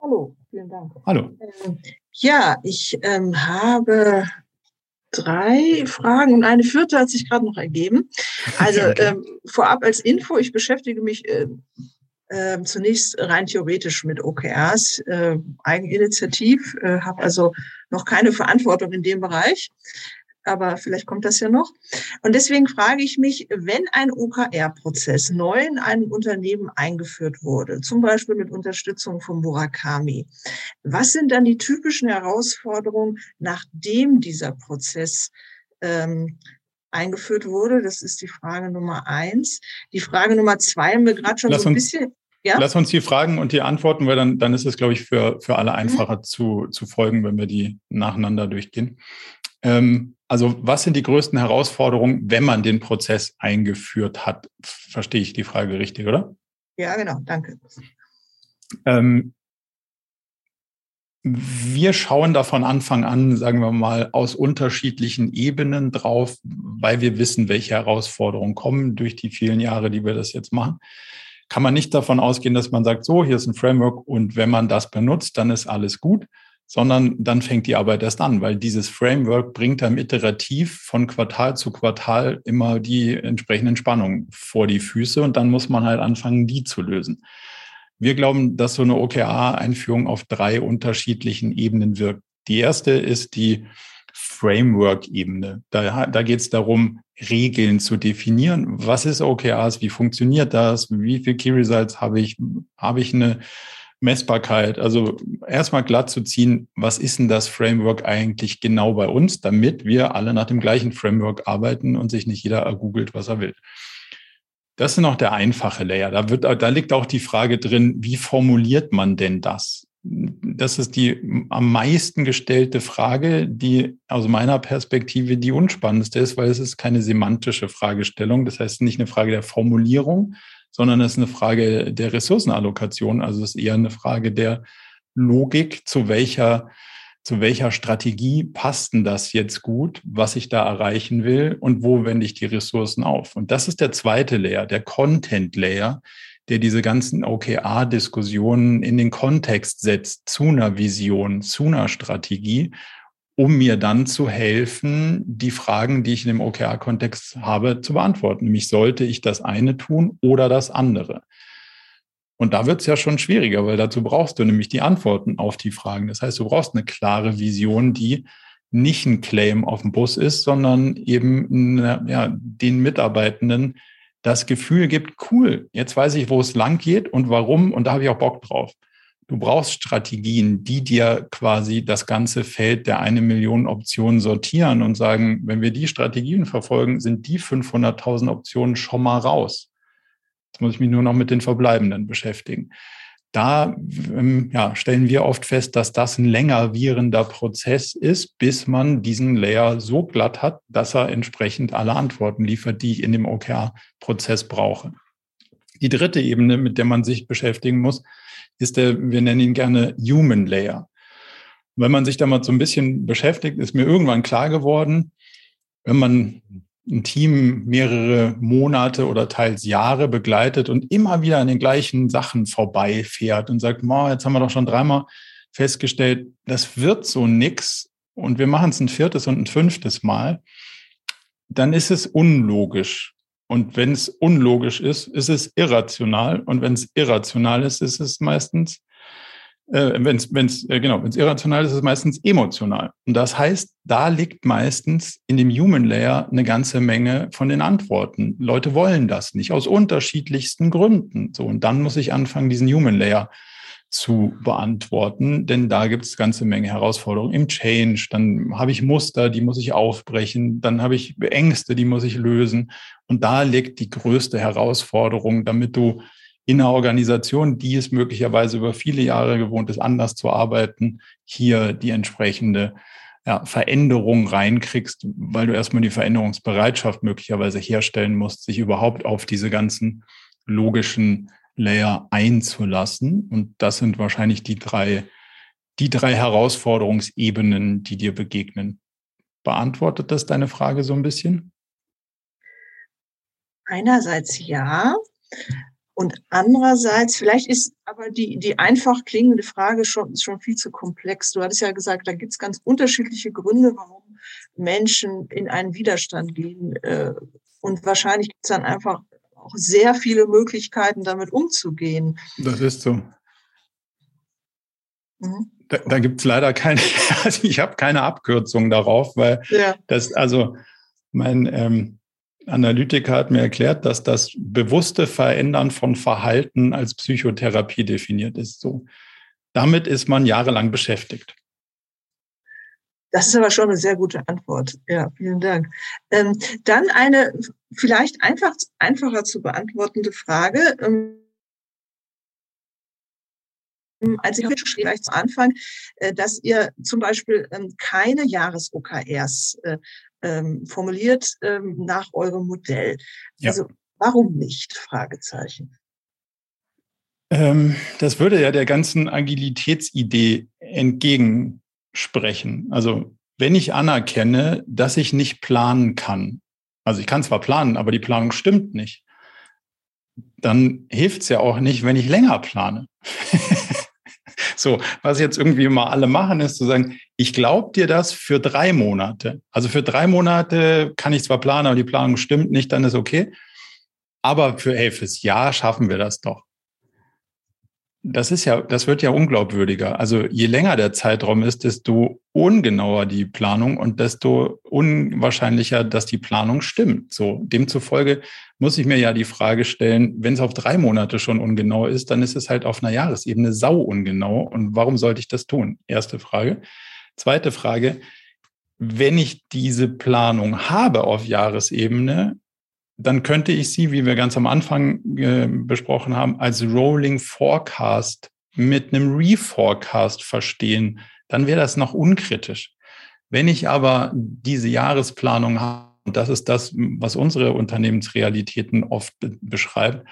Hallo. Vielen Dank. Hallo. Ähm, ja, ich ähm, habe drei Fragen und eine vierte hat sich gerade noch ergeben. Also ähm, vorab als Info, ich beschäftige mich äh, äh, zunächst rein theoretisch mit OKRs, äh, eigeninitiativ, äh, habe also noch keine Verantwortung in dem Bereich, aber vielleicht kommt das ja noch. Und deswegen frage ich mich, wenn ein OKR-Prozess neu in einem Unternehmen eingeführt wurde, zum Beispiel mit Unterstützung von Murakami, was sind dann die typischen Herausforderungen, nachdem dieser Prozess ähm, eingeführt wurde? Das ist die Frage Nummer eins. Die Frage Nummer zwei haben wir gerade schon lass so ein bisschen. Ja? Lass uns die Fragen und die Antworten, weil dann, dann ist es, glaube ich, für, für alle mhm. einfacher mhm. zu, zu folgen, wenn wir die nacheinander durchgehen. Ähm, also was sind die größten Herausforderungen, wenn man den Prozess eingeführt hat? Verstehe ich die Frage richtig, oder? Ja, genau, danke. Ähm, wir schauen da von Anfang an, sagen wir mal, aus unterschiedlichen Ebenen drauf, weil wir wissen, welche Herausforderungen kommen durch die vielen Jahre, die wir das jetzt machen. Kann man nicht davon ausgehen, dass man sagt, so, hier ist ein Framework und wenn man das benutzt, dann ist alles gut, sondern dann fängt die Arbeit erst an, weil dieses Framework bringt einem iterativ von Quartal zu Quartal immer die entsprechenden Spannungen vor die Füße und dann muss man halt anfangen, die zu lösen. Wir glauben, dass so eine OKR-Einführung auf drei unterschiedlichen Ebenen wirkt. Die erste ist die Framework-Ebene. Da, da geht es darum, Regeln zu definieren. Was ist OKRs? Wie funktioniert das? Wie viele Key Results habe ich? Habe ich eine Messbarkeit. Also erstmal glatt zu ziehen, was ist denn das Framework eigentlich genau bei uns, damit wir alle nach dem gleichen Framework arbeiten und sich nicht jeder ergoogelt, was er will. Das ist noch der einfache Layer. Da, wird, da liegt auch die Frage drin, wie formuliert man denn das? Das ist die am meisten gestellte Frage, die aus meiner Perspektive die unspannendste ist, weil es ist keine semantische Fragestellung. Das heißt nicht eine Frage der Formulierung, sondern es ist eine Frage der Ressourcenallokation. Also es ist eher eine Frage der Logik, zu welcher, zu welcher Strategie passt denn das jetzt gut, was ich da erreichen will und wo wende ich die Ressourcen auf. Und das ist der zweite Layer, der Content Layer, der diese ganzen OKR-Diskussionen in den Kontext setzt zu einer Vision, zu einer Strategie um mir dann zu helfen, die Fragen, die ich in dem OKR-Kontext habe, zu beantworten. Nämlich sollte ich das eine tun oder das andere? Und da wird es ja schon schwieriger, weil dazu brauchst du nämlich die Antworten auf die Fragen. Das heißt, du brauchst eine klare Vision, die nicht ein Claim auf dem Bus ist, sondern eben ja, den Mitarbeitenden das Gefühl gibt, cool, jetzt weiß ich, wo es lang geht und warum und da habe ich auch Bock drauf. Du brauchst Strategien, die dir quasi das ganze Feld der eine Million Optionen sortieren und sagen, wenn wir die Strategien verfolgen, sind die 500.000 Optionen schon mal raus. Jetzt muss ich mich nur noch mit den verbleibenden beschäftigen. Da ähm, ja, stellen wir oft fest, dass das ein länger währender Prozess ist, bis man diesen Layer so glatt hat, dass er entsprechend alle Antworten liefert, die ich in dem OKR-Prozess brauche. Die dritte Ebene, mit der man sich beschäftigen muss, ist der, wir nennen ihn gerne Human Layer. wenn man sich da mal so ein bisschen beschäftigt, ist mir irgendwann klar geworden, wenn man ein Team mehrere Monate oder teils Jahre begleitet und immer wieder an den gleichen Sachen vorbeifährt und sagt, jetzt haben wir doch schon dreimal festgestellt, das wird so nix und wir machen es ein viertes und ein fünftes Mal, dann ist es unlogisch. Und wenn es unlogisch ist, ist es irrational. Und wenn es irrational ist, ist es meistens, äh, wenn es wenn's, äh, genau, wenn es irrational ist, ist es meistens emotional. Und das heißt, da liegt meistens in dem Human Layer eine ganze Menge von den Antworten. Leute wollen das nicht aus unterschiedlichsten Gründen. So und dann muss ich anfangen, diesen Human Layer zu beantworten, denn da gibt es ganze Menge Herausforderungen im Change. Dann habe ich Muster, die muss ich aufbrechen. Dann habe ich Ängste, die muss ich lösen. Und da liegt die größte Herausforderung, damit du in einer Organisation, die es möglicherweise über viele Jahre gewohnt ist, anders zu arbeiten, hier die entsprechende ja, Veränderung reinkriegst, weil du erstmal die Veränderungsbereitschaft möglicherweise herstellen musst, sich überhaupt auf diese ganzen logischen Layer einzulassen. Und das sind wahrscheinlich die drei, die drei Herausforderungsebenen, die dir begegnen. Beantwortet das deine Frage so ein bisschen? Einerseits ja. Und andererseits, vielleicht ist aber die, die einfach klingende Frage schon, schon viel zu komplex. Du hattest ja gesagt, da gibt es ganz unterschiedliche Gründe, warum Menschen in einen Widerstand gehen. Äh, und wahrscheinlich gibt es dann einfach auch sehr viele Möglichkeiten, damit umzugehen. Das ist so. Mhm. Da, da gibt es leider keine, also ich habe keine Abkürzung darauf, weil ja. das, also mein ähm, Analytiker hat mir erklärt, dass das bewusste Verändern von Verhalten als Psychotherapie definiert ist. So. Damit ist man jahrelang beschäftigt. Das ist aber schon eine sehr gute Antwort. Ja, vielen Dank. Ähm, dann eine vielleicht einfach, einfacher zu beantwortende Frage. Ähm, als ich gleich zu Anfang, äh, dass ihr zum Beispiel ähm, keine Jahres-OKRs äh, ähm, formuliert ähm, nach eurem Modell. Ja. Also warum nicht? Fragezeichen. Ähm, das würde ja der ganzen Agilitätsidee entgegensprechen. Also wenn ich anerkenne, dass ich nicht planen kann, also ich kann zwar planen, aber die Planung stimmt nicht, dann hilft es ja auch nicht, wenn ich länger plane. So, was jetzt irgendwie mal alle machen, ist zu sagen, ich glaube dir das für drei Monate. Also für drei Monate kann ich zwar planen, aber die Planung stimmt nicht, dann ist okay. Aber für, fürs Jahr schaffen wir das doch das ist ja, das wird ja unglaubwürdiger. Also je länger der Zeitraum ist, desto ungenauer die Planung und desto unwahrscheinlicher, dass die Planung stimmt. So, demzufolge muss ich mir ja die Frage stellen, wenn es auf drei Monate schon ungenau ist, dann ist es halt auf einer Jahresebene sau ungenau. Und warum sollte ich das tun? Erste Frage. Zweite Frage. Wenn ich diese Planung habe auf Jahresebene, dann könnte ich sie, wie wir ganz am Anfang äh, besprochen haben, als Rolling Forecast mit einem Reforecast verstehen. Dann wäre das noch unkritisch. Wenn ich aber diese Jahresplanung habe, und das ist das, was unsere Unternehmensrealitäten oft be beschreibt,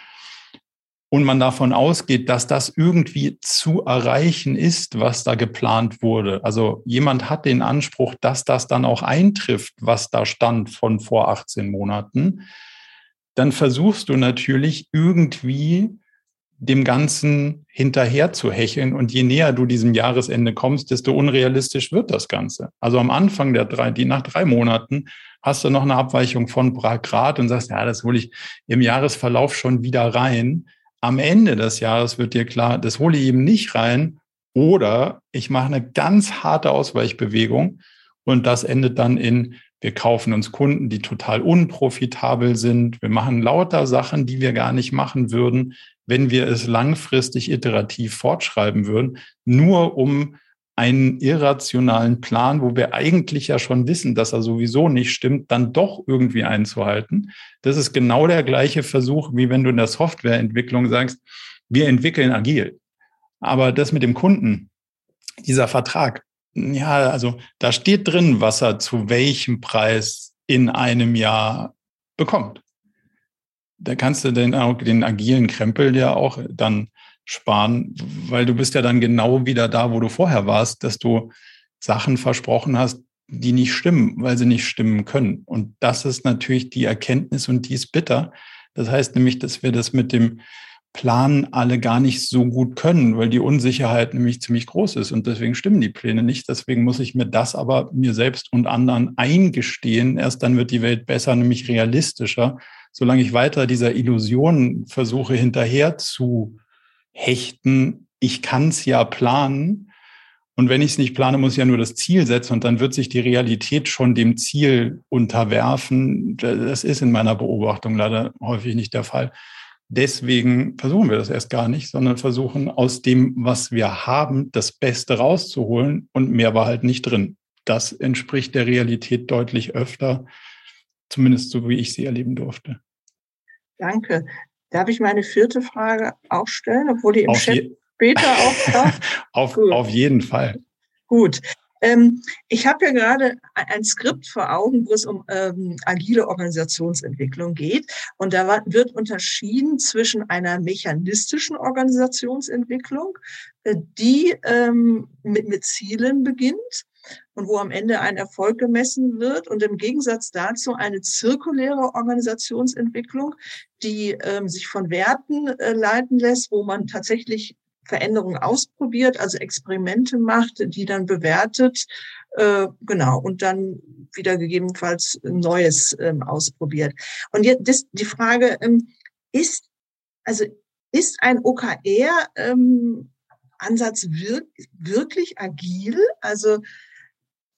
und man davon ausgeht, dass das irgendwie zu erreichen ist, was da geplant wurde. Also jemand hat den Anspruch, dass das dann auch eintrifft, was da stand von vor 18 Monaten dann versuchst du natürlich irgendwie dem Ganzen hinterher zu hecheln. Und je näher du diesem Jahresende kommst, desto unrealistisch wird das Ganze. Also am Anfang der drei, die nach drei Monaten hast du noch eine Abweichung von Grad und sagst, ja, das hole ich im Jahresverlauf schon wieder rein. Am Ende des Jahres wird dir klar, das hole ich eben nicht rein. Oder ich mache eine ganz harte Ausweichbewegung und das endet dann in wir kaufen uns Kunden, die total unprofitabel sind. Wir machen lauter Sachen, die wir gar nicht machen würden, wenn wir es langfristig iterativ fortschreiben würden, nur um einen irrationalen Plan, wo wir eigentlich ja schon wissen, dass er sowieso nicht stimmt, dann doch irgendwie einzuhalten. Das ist genau der gleiche Versuch, wie wenn du in der Softwareentwicklung sagst, wir entwickeln agil. Aber das mit dem Kunden, dieser Vertrag, ja, also da steht drin, was er zu welchem Preis in einem Jahr bekommt. Da kannst du den, den agilen Krempel ja auch dann sparen, weil du bist ja dann genau wieder da, wo du vorher warst, dass du Sachen versprochen hast, die nicht stimmen, weil sie nicht stimmen können. Und das ist natürlich die Erkenntnis und die ist bitter. Das heißt nämlich, dass wir das mit dem Planen alle gar nicht so gut können, weil die Unsicherheit nämlich ziemlich groß ist und deswegen stimmen die Pläne nicht. Deswegen muss ich mir das aber mir selbst und anderen eingestehen. Erst dann wird die Welt besser, nämlich realistischer. Solange ich weiter dieser Illusion versuche hinterher zu hechten, ich kann es ja planen. Und wenn ich es nicht plane, muss ich ja nur das Ziel setzen und dann wird sich die Realität schon dem Ziel unterwerfen. Das ist in meiner Beobachtung leider häufig nicht der Fall. Deswegen versuchen wir das erst gar nicht, sondern versuchen aus dem, was wir haben, das Beste rauszuholen und mehr war halt nicht drin. Das entspricht der Realität deutlich öfter, zumindest so wie ich sie erleben durfte. Danke. Darf ich meine vierte Frage auch stellen, obwohl die im auf Chat später auftaucht? auf, auf jeden Fall. Gut. Ähm, ich habe ja gerade ein Skript vor Augen, wo es um ähm, agile Organisationsentwicklung geht. Und da wird unterschieden zwischen einer mechanistischen Organisationsentwicklung, äh, die ähm, mit, mit Zielen beginnt und wo am Ende ein Erfolg gemessen wird und im Gegensatz dazu eine zirkuläre Organisationsentwicklung, die ähm, sich von Werten äh, leiten lässt, wo man tatsächlich Veränderungen ausprobiert, also Experimente macht, die dann bewertet, äh, genau, und dann wieder gegebenenfalls Neues ähm, ausprobiert. Und jetzt das, die Frage ähm, ist, also ist ein OKR ähm, Ansatz wir wirklich agil? Also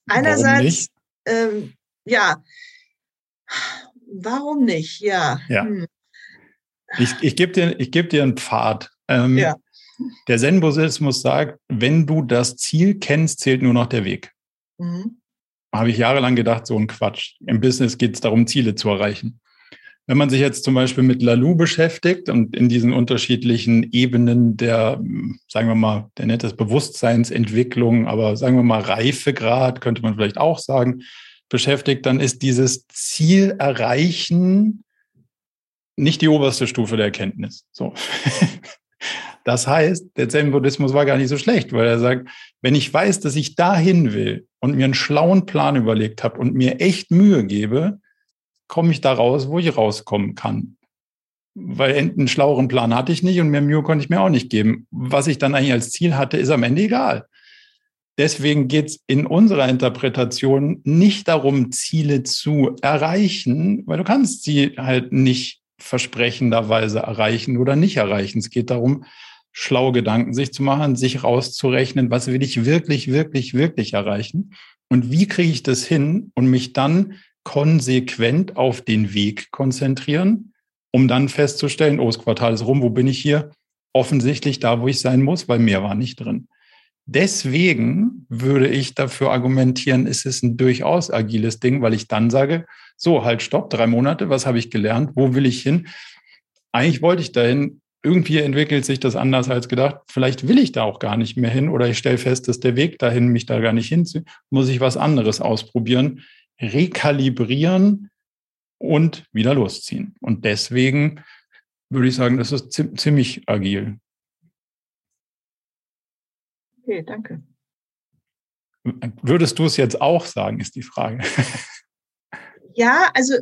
einerseits, ähm, ja, warum nicht? Ja. ja. Hm. Ich, ich gebe dir, ich geb dir einen Pfad. Ähm, ja. Der Zen-Buddhismus sagt, wenn du das Ziel kennst, zählt nur noch der Weg. Mhm. Habe ich jahrelang gedacht, so ein Quatsch. Im Business geht es darum, Ziele zu erreichen. Wenn man sich jetzt zum Beispiel mit Lalu beschäftigt und in diesen unterschiedlichen Ebenen der, sagen wir mal, der nennt Bewusstseinsentwicklung, aber sagen wir mal Reifegrad, könnte man vielleicht auch sagen, beschäftigt, dann ist dieses Ziel erreichen nicht die oberste Stufe der Erkenntnis. So. Das heißt, der Zen-Buddhismus war gar nicht so schlecht, weil er sagt, wenn ich weiß, dass ich dahin will und mir einen schlauen Plan überlegt habe und mir echt Mühe gebe, komme ich da raus, wo ich rauskommen kann. Weil einen schlaueren Plan hatte ich nicht und mehr Mühe konnte ich mir auch nicht geben. Was ich dann eigentlich als Ziel hatte, ist am Ende egal. Deswegen geht es in unserer Interpretation nicht darum, Ziele zu erreichen, weil du kannst sie halt nicht versprechenderweise erreichen oder nicht erreichen. Es geht darum, schlaue Gedanken sich zu machen, sich rauszurechnen, was will ich wirklich, wirklich, wirklich erreichen und wie kriege ich das hin und mich dann konsequent auf den Weg konzentrieren, um dann festzustellen, oh, das Quartal ist rum, wo bin ich hier? Offensichtlich da, wo ich sein muss, weil mehr war nicht drin. Deswegen würde ich dafür argumentieren, ist es ein durchaus agiles Ding, weil ich dann sage, so, halt, stopp, drei Monate, was habe ich gelernt, wo will ich hin? Eigentlich wollte ich dahin, irgendwie entwickelt sich das anders als gedacht. Vielleicht will ich da auch gar nicht mehr hin oder ich stelle fest, dass der Weg dahin mich da gar nicht hinzieht. Muss ich was anderes ausprobieren, rekalibrieren und wieder losziehen. Und deswegen würde ich sagen, das ist ziemlich agil. Okay, danke. Würdest du es jetzt auch sagen, ist die Frage. Ja, also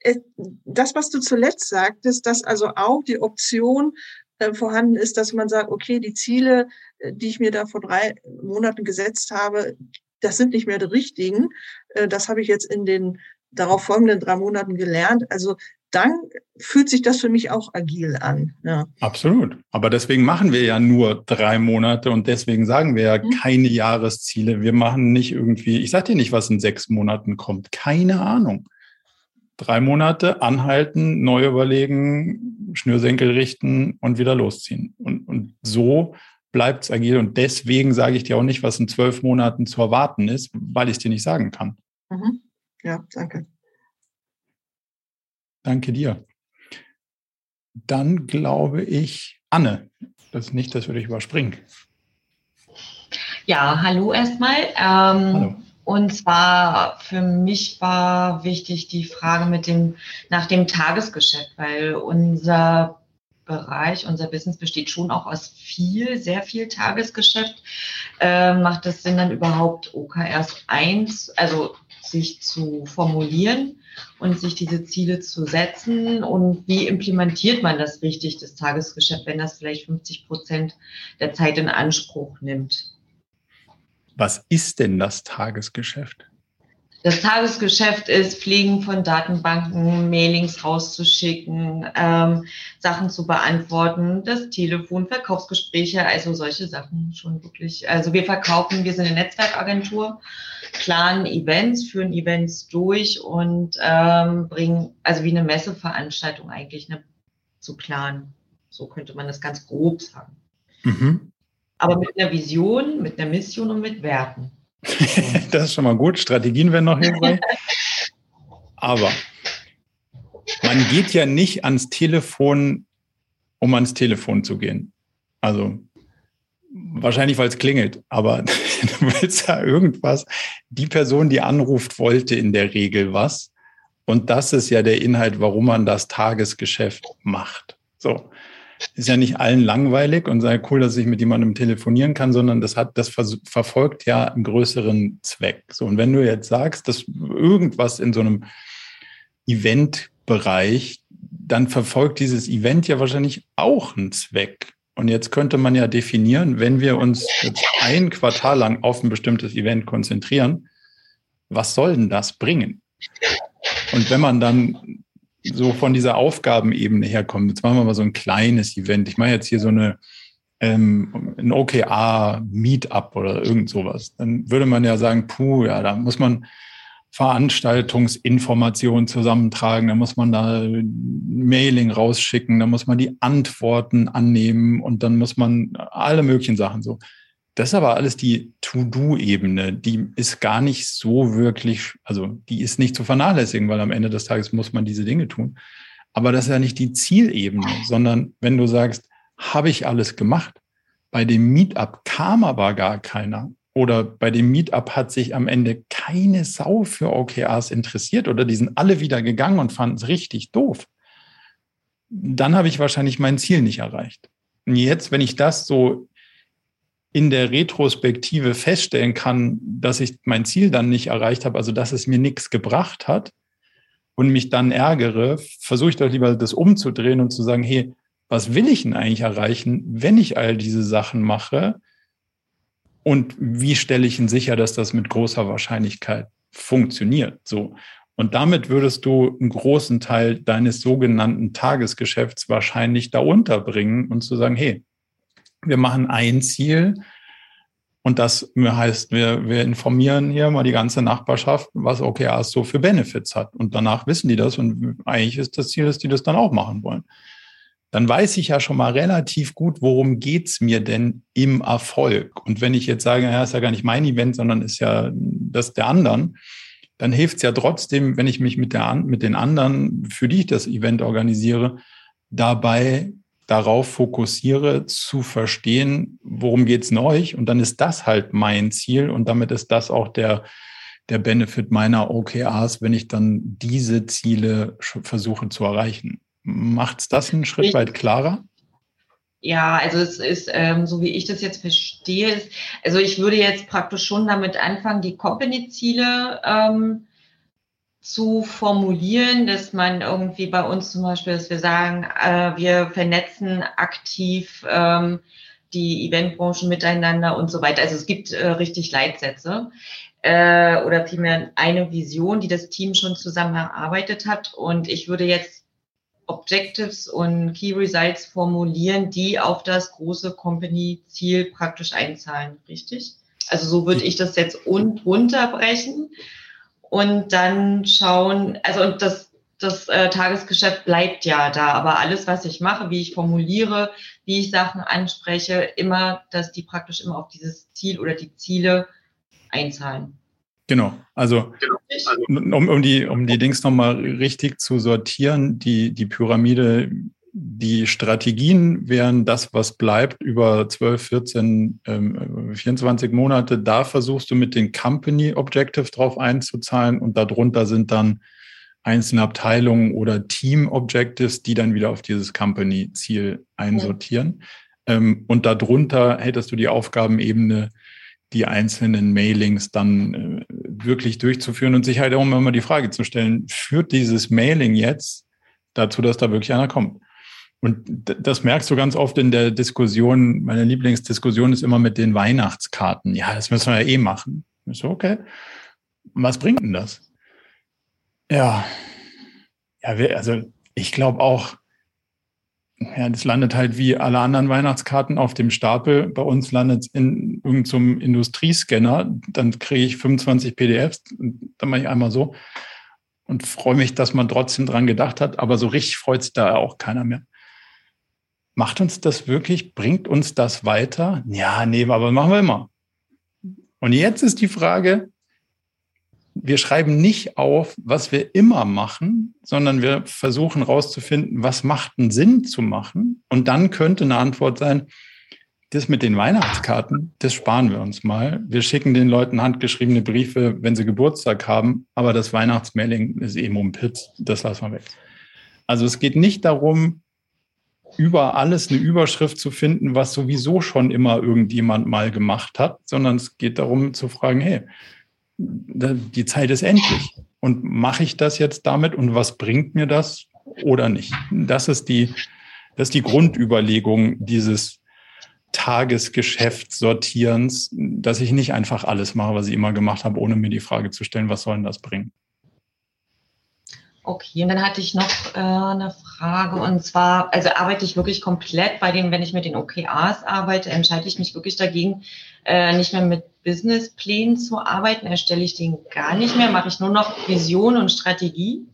äh, das, was du zuletzt sagtest, dass also auch die Option äh, vorhanden ist, dass man sagt, okay, die Ziele, äh, die ich mir da vor drei Monaten gesetzt habe, das sind nicht mehr die richtigen. Äh, das habe ich jetzt in den darauf folgenden drei Monaten gelernt. Also dann fühlt sich das für mich auch agil an. Ja. Absolut. Aber deswegen machen wir ja nur drei Monate und deswegen sagen wir ja mhm. keine Jahresziele. Wir machen nicht irgendwie, ich sage dir nicht, was in sechs Monaten kommt. Keine Ahnung. Drei Monate anhalten, neu überlegen, Schnürsenkel richten und wieder losziehen. Und, und so bleibt es agil. Und deswegen sage ich dir auch nicht, was in zwölf Monaten zu erwarten ist, weil ich es dir nicht sagen kann. Mhm. Ja, danke. Danke dir. Dann glaube ich, Anne, das ist nicht, das würde ich überspringen. Ja, hallo erstmal. Ähm, hallo. Und zwar für mich war wichtig die Frage mit dem, nach dem Tagesgeschäft, weil unser Bereich, unser Business besteht schon auch aus viel, sehr viel Tagesgeschäft. Äh, macht es Sinn, dann überhaupt OKRs 1, also sich zu formulieren und sich diese Ziele zu setzen? Und wie implementiert man das richtig, das Tagesgeschäft, wenn das vielleicht 50 Prozent der Zeit in Anspruch nimmt? Was ist denn das Tagesgeschäft? Das Tagesgeschäft ist Pflegen von Datenbanken, Mailings rauszuschicken, ähm, Sachen zu beantworten, das Telefon, Verkaufsgespräche, also solche Sachen schon wirklich. Also wir verkaufen, wir sind eine Netzwerkagentur, planen Events, führen Events durch und ähm, bringen, also wie eine Messeveranstaltung eigentlich ne, zu planen. So könnte man das ganz grob sagen. Mhm. Aber mit einer Vision, mit einer Mission und mit Werten. das ist schon mal gut. Strategien werden noch hilfreich. Aber man geht ja nicht ans Telefon, um ans Telefon zu gehen. Also wahrscheinlich, weil es klingelt, aber du willst ja irgendwas. Die Person, die anruft, wollte in der Regel was. Und das ist ja der Inhalt, warum man das Tagesgeschäft macht. So. Ist ja nicht allen langweilig und sei cool, dass ich mit jemandem telefonieren kann, sondern das hat, das verfolgt ja einen größeren Zweck. So, und wenn du jetzt sagst, dass irgendwas in so einem Eventbereich, dann verfolgt dieses Event ja wahrscheinlich auch einen Zweck. Und jetzt könnte man ja definieren, wenn wir uns jetzt ein Quartal lang auf ein bestimmtes Event konzentrieren, was soll denn das bringen? Und wenn man dann so von dieser Aufgabenebene herkommt, jetzt machen wir mal so ein kleines Event. Ich mache jetzt hier so eine ähm, ein OKR-Meetup oder irgend sowas. Dann würde man ja sagen, puh, ja, da muss man Veranstaltungsinformationen zusammentragen, da muss man da Mailing rausschicken, da muss man die Antworten annehmen und dann muss man alle möglichen Sachen so. Das ist aber alles die To-Do-Ebene, die ist gar nicht so wirklich, also die ist nicht zu vernachlässigen, weil am Ende des Tages muss man diese Dinge tun. Aber das ist ja nicht die Zielebene, sondern wenn du sagst, habe ich alles gemacht? Bei dem Meetup kam aber gar keiner. Oder bei dem Meetup hat sich am Ende keine Sau für OKRs interessiert oder die sind alle wieder gegangen und fanden es richtig doof. Dann habe ich wahrscheinlich mein Ziel nicht erreicht. Und jetzt, wenn ich das so in der Retrospektive feststellen kann, dass ich mein Ziel dann nicht erreicht habe, also dass es mir nichts gebracht hat und mich dann ärgere, versuche ich doch lieber das umzudrehen und zu sagen, hey, was will ich denn eigentlich erreichen, wenn ich all diese Sachen mache? Und wie stelle ich denn sicher, dass das mit großer Wahrscheinlichkeit funktioniert? So. Und damit würdest du einen großen Teil deines sogenannten Tagesgeschäfts wahrscheinlich da unterbringen und zu sagen, hey, wir machen ein Ziel und das heißt, wir, wir informieren hier mal die ganze Nachbarschaft, was OKRs so für Benefits hat. Und danach wissen die das und eigentlich ist das Ziel, dass die das dann auch machen wollen. Dann weiß ich ja schon mal relativ gut, worum geht's mir denn im Erfolg. Und wenn ich jetzt sage, ja, ist ja gar nicht mein Event, sondern ist ja das der anderen, dann hilft es ja trotzdem, wenn ich mich mit, der, mit den anderen, für die ich das Event organisiere, dabei darauf fokussiere, zu verstehen, worum geht's in euch. Und dann ist das halt mein Ziel und damit ist das auch der, der Benefit meiner OKRs, wenn ich dann diese Ziele versuche zu erreichen. Macht's das einen Schritt ich, weit klarer? Ja, also es ist, ähm, so wie ich das jetzt verstehe, ist, also ich würde jetzt praktisch schon damit anfangen, die Company-Ziele ähm, zu formulieren, dass man irgendwie bei uns zum Beispiel, dass wir sagen, äh, wir vernetzen aktiv ähm, die Eventbranche miteinander und so weiter. Also es gibt äh, richtig Leitsätze äh, oder vielmehr eine Vision, die das Team schon zusammen erarbeitet hat. Und ich würde jetzt Objectives und Key Results formulieren, die auf das große Company-Ziel praktisch einzahlen, richtig? Also so würde ich das jetzt un runterbrechen und dann schauen, also und das, das äh, Tagesgeschäft bleibt ja da, aber alles, was ich mache, wie ich formuliere, wie ich Sachen anspreche, immer, dass die praktisch immer auf dieses Ziel oder die Ziele einzahlen. Genau, also um, um die, um die Dings nochmal richtig zu sortieren, die, die Pyramide die Strategien wären das, was bleibt über 12, 14, ähm, 24 Monate. Da versuchst du mit den Company Objectives drauf einzuzahlen und darunter sind dann einzelne Abteilungen oder Team Objectives, die dann wieder auf dieses Company Ziel einsortieren. Ja. Ähm, und darunter hättest du die Aufgabenebene, die einzelnen Mailings dann äh, wirklich durchzuführen und sich halt auch immer die Frage zu stellen, führt dieses Mailing jetzt dazu, dass da wirklich einer kommt? Und das merkst du ganz oft in der Diskussion. Meine Lieblingsdiskussion ist immer mit den Weihnachtskarten. Ja, das müssen wir ja eh machen. Ich so, okay. Was bringt denn das? Ja, ja, also ich glaube auch, ja, das landet halt wie alle anderen Weihnachtskarten auf dem Stapel. Bei uns landet es in irgendeinem Industriescanner. Dann kriege ich 25 PDFs. Dann mache ich einmal so und freue mich, dass man trotzdem dran gedacht hat. Aber so richtig freut sich da auch keiner mehr. Macht uns das wirklich, bringt uns das weiter? Ja, nee, aber machen wir immer. Und jetzt ist die Frage, wir schreiben nicht auf, was wir immer machen, sondern wir versuchen herauszufinden, was macht einen Sinn zu machen. Und dann könnte eine Antwort sein, das mit den Weihnachtskarten, das sparen wir uns mal. Wir schicken den Leuten handgeschriebene Briefe, wenn sie Geburtstag haben, aber das Weihnachtsmailing ist eben um Pitz, das lassen wir weg. Also es geht nicht darum, über alles eine Überschrift zu finden, was sowieso schon immer irgendjemand mal gemacht hat, sondern es geht darum zu fragen, hey, die Zeit ist endlich. Und mache ich das jetzt damit und was bringt mir das oder nicht? Das ist die, das ist die Grundüberlegung dieses Tagesgeschäftssortierens, dass ich nicht einfach alles mache, was ich immer gemacht habe, ohne mir die Frage zu stellen, was soll denn das bringen? Okay, und dann hatte ich noch äh, eine Frage und zwar, also arbeite ich wirklich komplett bei den, wenn ich mit den OKRs arbeite, entscheide ich mich wirklich dagegen, äh, nicht mehr mit Businessplänen zu arbeiten, erstelle ich den gar nicht mehr, mache ich nur noch Vision und Strategie?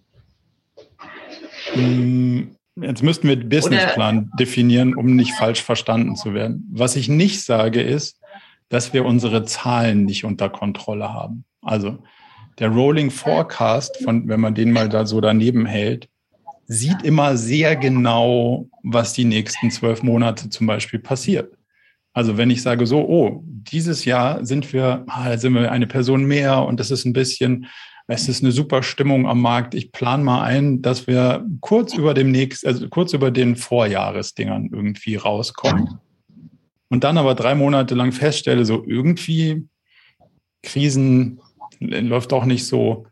Hm, jetzt müssten wir Businessplan Oder definieren, um nicht falsch verstanden zu werden. Was ich nicht sage, ist, dass wir unsere Zahlen nicht unter Kontrolle haben. Also der Rolling Forecast, von, wenn man den mal da so daneben hält, sieht immer sehr genau, was die nächsten zwölf Monate zum Beispiel passiert. Also wenn ich sage so, oh, dieses Jahr sind wir, ah, sind wir eine Person mehr und das ist ein bisschen, es ist eine super Stimmung am Markt. Ich plane mal ein, dass wir kurz über dem nächsten, also kurz über den Vorjahresdingern irgendwie rauskommen. Und dann aber drei Monate lang feststelle, so irgendwie Krisen, läuft auch nicht so,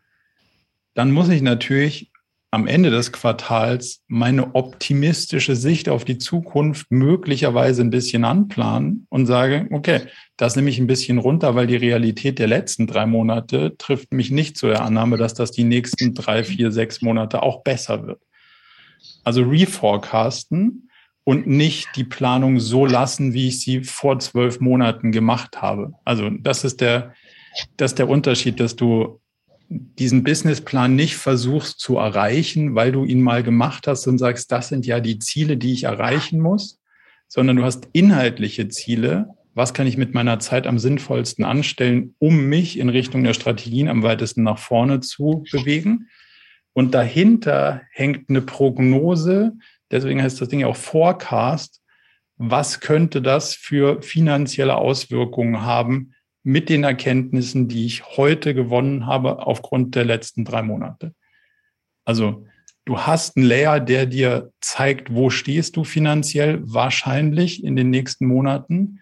dann muss ich natürlich am Ende des Quartals meine optimistische Sicht auf die Zukunft möglicherweise ein bisschen anplanen und sage, okay, das nehme ich ein bisschen runter, weil die Realität der letzten drei Monate trifft mich nicht zu der Annahme, dass das die nächsten drei, vier, sechs Monate auch besser wird. Also reforecasten und nicht die Planung so lassen, wie ich sie vor zwölf Monaten gemacht habe. Also das ist der, das ist der Unterschied, dass du diesen Businessplan nicht versuchst zu erreichen, weil du ihn mal gemacht hast und sagst, das sind ja die Ziele, die ich erreichen muss, sondern du hast inhaltliche Ziele. Was kann ich mit meiner Zeit am sinnvollsten anstellen, um mich in Richtung der Strategien am weitesten nach vorne zu bewegen? Und dahinter hängt eine Prognose, deswegen heißt das Ding ja auch Forecast. Was könnte das für finanzielle Auswirkungen haben mit den Erkenntnissen, die ich heute gewonnen habe aufgrund der letzten drei Monate. Also du hast einen Layer, der dir zeigt, wo stehst du finanziell wahrscheinlich in den nächsten Monaten,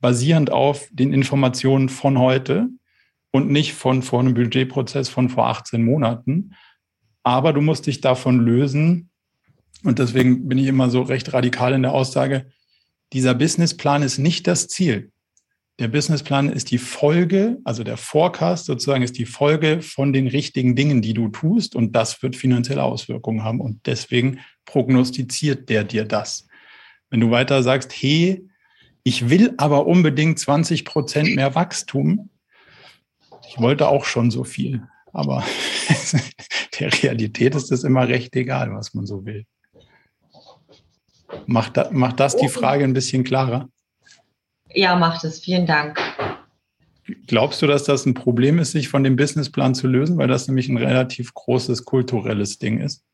basierend auf den Informationen von heute und nicht von vor einem Budgetprozess von vor 18 Monaten. Aber du musst dich davon lösen. Und deswegen bin ich immer so recht radikal in der Aussage, dieser Businessplan ist nicht das Ziel. Der Businessplan ist die Folge, also der Forecast sozusagen ist die Folge von den richtigen Dingen, die du tust und das wird finanzielle Auswirkungen haben und deswegen prognostiziert der dir das. Wenn du weiter sagst, hey, ich will aber unbedingt 20 Prozent mehr Wachstum, ich wollte auch schon so viel, aber der Realität ist es immer recht egal, was man so will. Macht, da, macht das die Frage ein bisschen klarer? Ja, macht es. Vielen Dank. Glaubst du, dass das ein Problem ist, sich von dem Businessplan zu lösen, weil das nämlich ein relativ großes kulturelles Ding ist?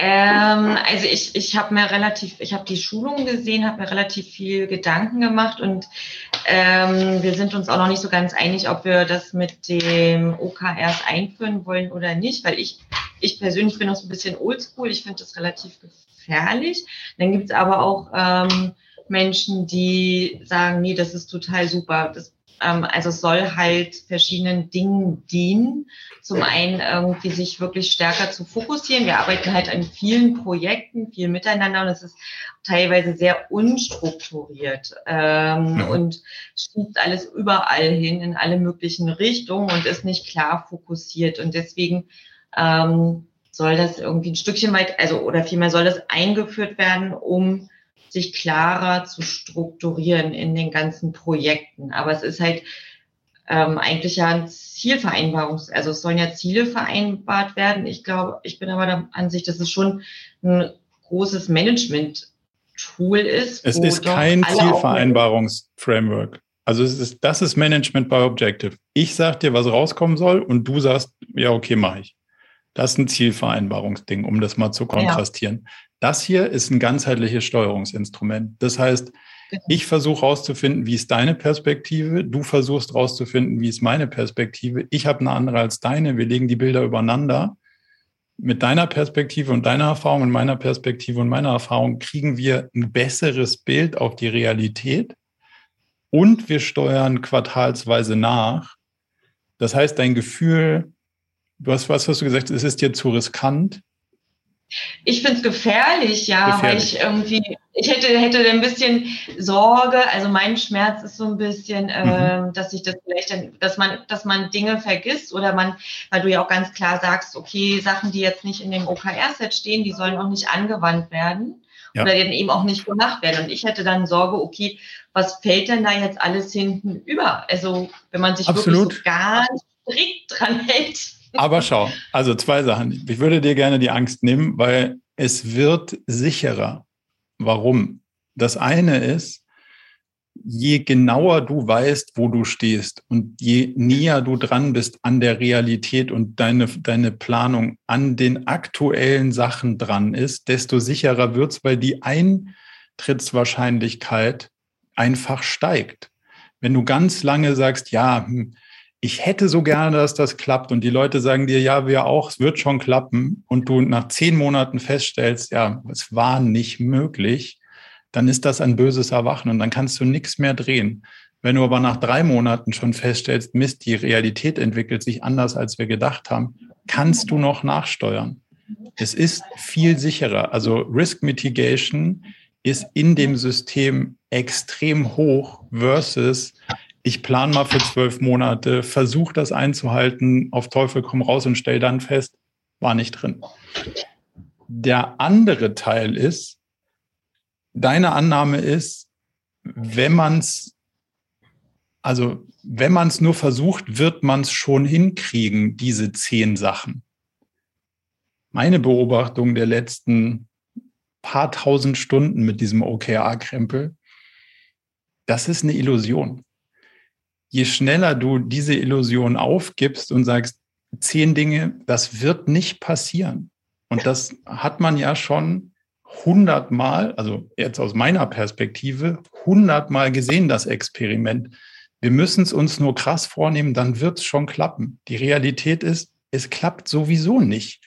Ähm, also ich, ich habe mir relativ, ich habe die Schulung gesehen, habe mir relativ viel Gedanken gemacht und ähm, wir sind uns auch noch nicht so ganz einig, ob wir das mit dem OKRs einführen wollen oder nicht, weil ich, ich persönlich bin noch so ein bisschen oldschool, ich finde das relativ gefährlich. Dann gibt es aber auch ähm, Menschen, die sagen, nee, das ist total super. Das, ähm, also es soll halt verschiedenen Dingen dienen. Zum einen irgendwie sich wirklich stärker zu fokussieren. Wir arbeiten halt an vielen Projekten, viel miteinander und es ist teilweise sehr unstrukturiert ähm, ja. und schiebt alles überall hin in alle möglichen Richtungen und ist nicht klar fokussiert. Und deswegen ähm, soll das irgendwie ein Stückchen weit, also oder vielmehr soll das eingeführt werden, um sich klarer zu strukturieren in den ganzen Projekten. Aber es ist halt ähm, eigentlich ja ein Zielvereinbarungs, also es sollen ja Ziele vereinbart werden. Ich glaube, ich bin aber der Ansicht, dass es schon ein großes Management-Tool ist. Es ist kein Zielvereinbarungsframework. Also es ist, das ist Management by Objective. Ich sag dir, was rauskommen soll und du sagst, ja, okay, mache ich. Das ist ein Zielvereinbarungsding, um das mal zu kontrastieren. Ja. Das hier ist ein ganzheitliches Steuerungsinstrument. Das heißt, genau. ich versuche herauszufinden, wie ist deine Perspektive, du versuchst herauszufinden, wie ist meine Perspektive. Ich habe eine andere als deine, wir legen die Bilder übereinander mit deiner Perspektive und deiner Erfahrung und meiner Perspektive und meiner Erfahrung kriegen wir ein besseres Bild auf die Realität und wir steuern quartalsweise nach. Das heißt, dein Gefühl, du hast was, hast du gesagt, es ist dir zu riskant. Ich finde es gefährlich, ja, gefährlich. weil ich irgendwie, ich hätte, hätte ein bisschen Sorge, also mein Schmerz ist so ein bisschen, mhm. äh, dass ich das vielleicht, dann, dass man, dass man Dinge vergisst oder man, weil du ja auch ganz klar sagst, okay, Sachen, die jetzt nicht in dem OKR-Set stehen, die sollen auch nicht angewandt werden ja. oder dann eben auch nicht gemacht werden. Und ich hätte dann Sorge, okay, was fällt denn da jetzt alles hinten über? Also wenn man sich Absolut. wirklich so gar nicht strikt dran hält. Aber schau, also zwei Sachen. Ich würde dir gerne die Angst nehmen, weil es wird sicherer. Warum? Das eine ist, je genauer du weißt, wo du stehst und je näher du dran bist an der Realität und deine, deine Planung an den aktuellen Sachen dran ist, desto sicherer wird's, weil die Eintrittswahrscheinlichkeit einfach steigt. Wenn du ganz lange sagst, ja, hm, ich hätte so gerne, dass das klappt und die Leute sagen dir, ja, wir auch, es wird schon klappen und du nach zehn Monaten feststellst, ja, es war nicht möglich, dann ist das ein böses Erwachen und dann kannst du nichts mehr drehen. Wenn du aber nach drei Monaten schon feststellst, Mist, die Realität entwickelt sich anders, als wir gedacht haben, kannst du noch nachsteuern. Es ist viel sicherer. Also Risk Mitigation ist in dem System extrem hoch versus ich plane mal für zwölf Monate, versuche das einzuhalten, auf Teufel komm raus und stell dann fest, war nicht drin. Der andere Teil ist, deine Annahme ist, wenn man es, also wenn man es nur versucht, wird man es schon hinkriegen, diese zehn Sachen. Meine Beobachtung der letzten paar tausend Stunden mit diesem OKR-Krempel, das ist eine Illusion je schneller du diese Illusion aufgibst und sagst, zehn Dinge, das wird nicht passieren. Und das hat man ja schon hundertmal, also jetzt aus meiner Perspektive, hundertmal gesehen, das Experiment. Wir müssen es uns nur krass vornehmen, dann wird es schon klappen. Die Realität ist, es klappt sowieso nicht.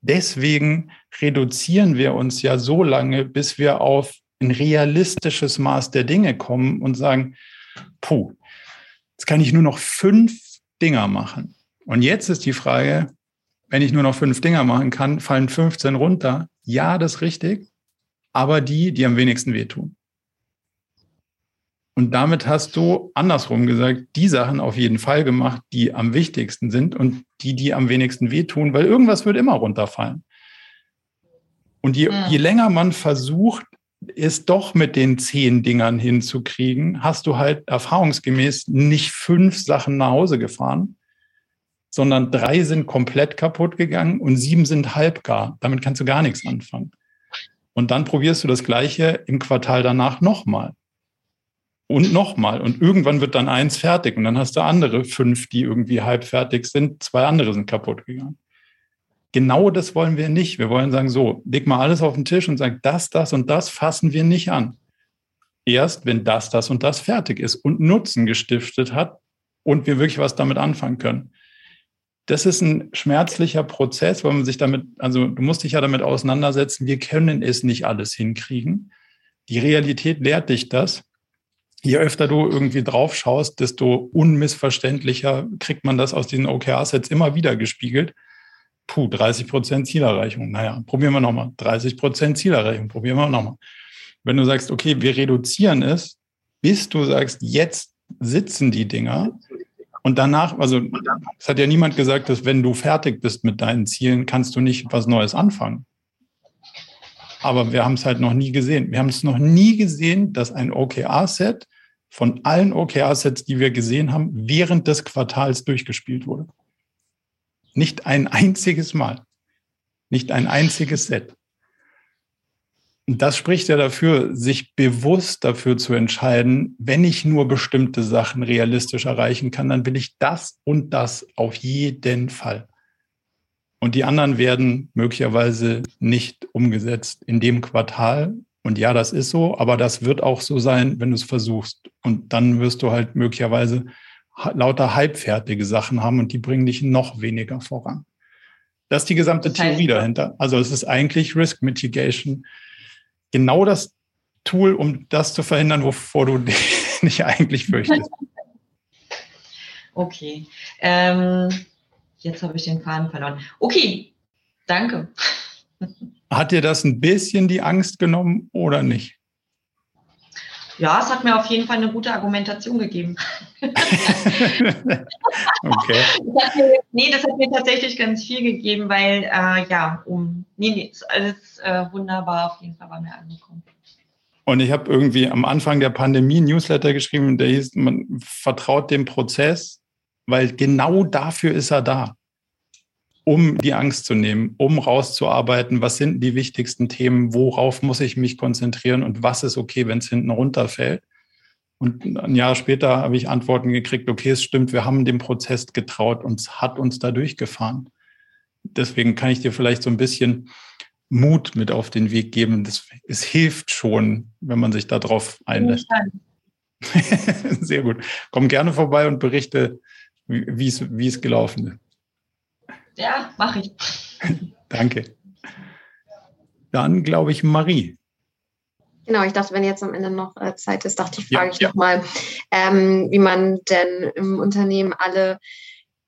Deswegen reduzieren wir uns ja so lange, bis wir auf ein realistisches Maß der Dinge kommen und sagen, puh, Jetzt kann ich nur noch fünf Dinger machen. Und jetzt ist die Frage, wenn ich nur noch fünf Dinger machen kann, fallen 15 runter. Ja, das ist richtig, aber die, die am wenigsten wehtun. Und damit hast du andersrum gesagt, die Sachen auf jeden Fall gemacht, die am wichtigsten sind und die, die am wenigsten wehtun, weil irgendwas wird immer runterfallen. Und je, je länger man versucht, es doch mit den zehn Dingern hinzukriegen, hast du halt erfahrungsgemäß nicht fünf Sachen nach Hause gefahren, sondern drei sind komplett kaputt gegangen und sieben sind halbgar. Damit kannst du gar nichts anfangen. Und dann probierst du das Gleiche im Quartal danach nochmal. Und nochmal. Und irgendwann wird dann eins fertig. Und dann hast du andere fünf, die irgendwie halb fertig sind. Zwei andere sind kaputt gegangen. Genau das wollen wir nicht. Wir wollen sagen, so, leg mal alles auf den Tisch und sag, das, das und das fassen wir nicht an. Erst wenn das, das und das fertig ist und Nutzen gestiftet hat und wir wirklich was damit anfangen können. Das ist ein schmerzlicher Prozess, weil man sich damit, also du musst dich ja damit auseinandersetzen, wir können es nicht alles hinkriegen. Die Realität lehrt dich das. Je öfter du irgendwie drauf schaust, desto unmissverständlicher kriegt man das aus diesen OKR-Sets immer wieder gespiegelt puh, 30 Prozent Zielerreichung. Naja, probieren wir nochmal. 30 Prozent Zielerreichung, probieren wir nochmal. Wenn du sagst, okay, wir reduzieren es, bis du sagst, jetzt sitzen die Dinger und danach, also es hat ja niemand gesagt, dass wenn du fertig bist mit deinen Zielen, kannst du nicht was Neues anfangen. Aber wir haben es halt noch nie gesehen. Wir haben es noch nie gesehen, dass ein OKR-Set von allen OKR-Sets, die wir gesehen haben, während des Quartals durchgespielt wurde. Nicht ein einziges Mal. Nicht ein einziges Set. Das spricht ja dafür, sich bewusst dafür zu entscheiden, wenn ich nur bestimmte Sachen realistisch erreichen kann, dann will ich das und das auf jeden Fall. Und die anderen werden möglicherweise nicht umgesetzt in dem Quartal. Und ja, das ist so, aber das wird auch so sein, wenn du es versuchst. Und dann wirst du halt möglicherweise lauter halbfertige Sachen haben und die bringen dich noch weniger voran. Das ist die gesamte das heißt, Theorie dahinter. Also es ist eigentlich Risk Mitigation. Genau das Tool, um das zu verhindern, wovor du dich nicht eigentlich fürchtest. Okay. Ähm, jetzt habe ich den Faden verloren. Okay, danke. Hat dir das ein bisschen die Angst genommen oder nicht? Ja, es hat mir auf jeden Fall eine gute Argumentation gegeben. okay. Das mir, nee, das hat mir tatsächlich ganz viel gegeben, weil, äh, ja, um, nee, nee, ist alles äh, wunderbar auf jeden Fall bei mir angekommen. Und ich habe irgendwie am Anfang der Pandemie Newsletter geschrieben, der hieß, man vertraut dem Prozess, weil genau dafür ist er da um die Angst zu nehmen, um rauszuarbeiten, was sind die wichtigsten Themen, worauf muss ich mich konzentrieren und was ist okay, wenn es hinten runterfällt. Und ein Jahr später habe ich Antworten gekriegt, okay, es stimmt, wir haben dem Prozess getraut und es hat uns da durchgefahren. Deswegen kann ich dir vielleicht so ein bisschen Mut mit auf den Weg geben. Das, es hilft schon, wenn man sich darauf einlässt. Sehr gut. Komm gerne vorbei und berichte, wie es, wie es gelaufen ist. Ja, mache ich. Danke. Dann glaube ich Marie. Genau, ich dachte, wenn jetzt am Ende noch äh, Zeit ist, dachte ich, frage ja, ich ja. nochmal, ähm, wie man denn im Unternehmen alle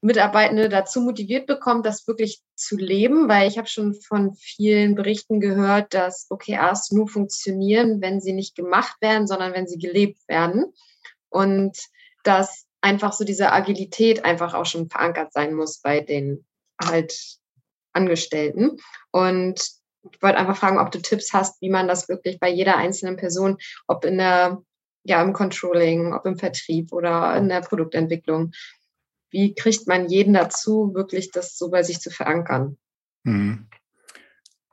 Mitarbeitende dazu motiviert bekommt, das wirklich zu leben, weil ich habe schon von vielen Berichten gehört, dass OKRs nur funktionieren, wenn sie nicht gemacht werden, sondern wenn sie gelebt werden. Und dass einfach so diese Agilität einfach auch schon verankert sein muss bei den halt Angestellten. Und ich wollte einfach fragen, ob du Tipps hast, wie man das wirklich bei jeder einzelnen Person, ob in der, ja, im Controlling, ob im Vertrieb oder in der Produktentwicklung, wie kriegt man jeden dazu, wirklich das so bei sich zu verankern? Hm.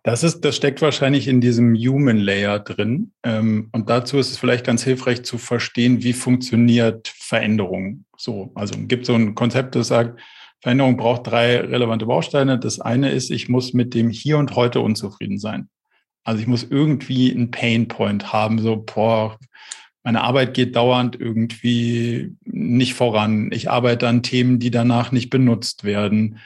Das ist, das steckt wahrscheinlich in diesem Human Layer drin. Ähm, und dazu ist es vielleicht ganz hilfreich zu verstehen, wie funktioniert Veränderung. So, also gibt so ein Konzept, das sagt, Veränderung braucht drei relevante Bausteine. Das eine ist, ich muss mit dem Hier und Heute unzufrieden sein. Also ich muss irgendwie einen Pain Point haben, so, boah, meine Arbeit geht dauernd irgendwie nicht voran. Ich arbeite an Themen, die danach nicht benutzt werden.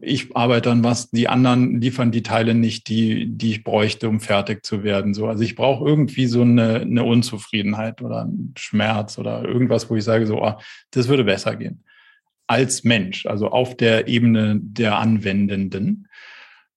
Ich arbeite an was, die anderen liefern die Teile nicht, die, die ich bräuchte, um fertig zu werden. So, also ich brauche irgendwie so eine, eine Unzufriedenheit oder einen Schmerz oder irgendwas, wo ich sage, so, oh, das würde besser gehen als Mensch, also auf der Ebene der Anwendenden.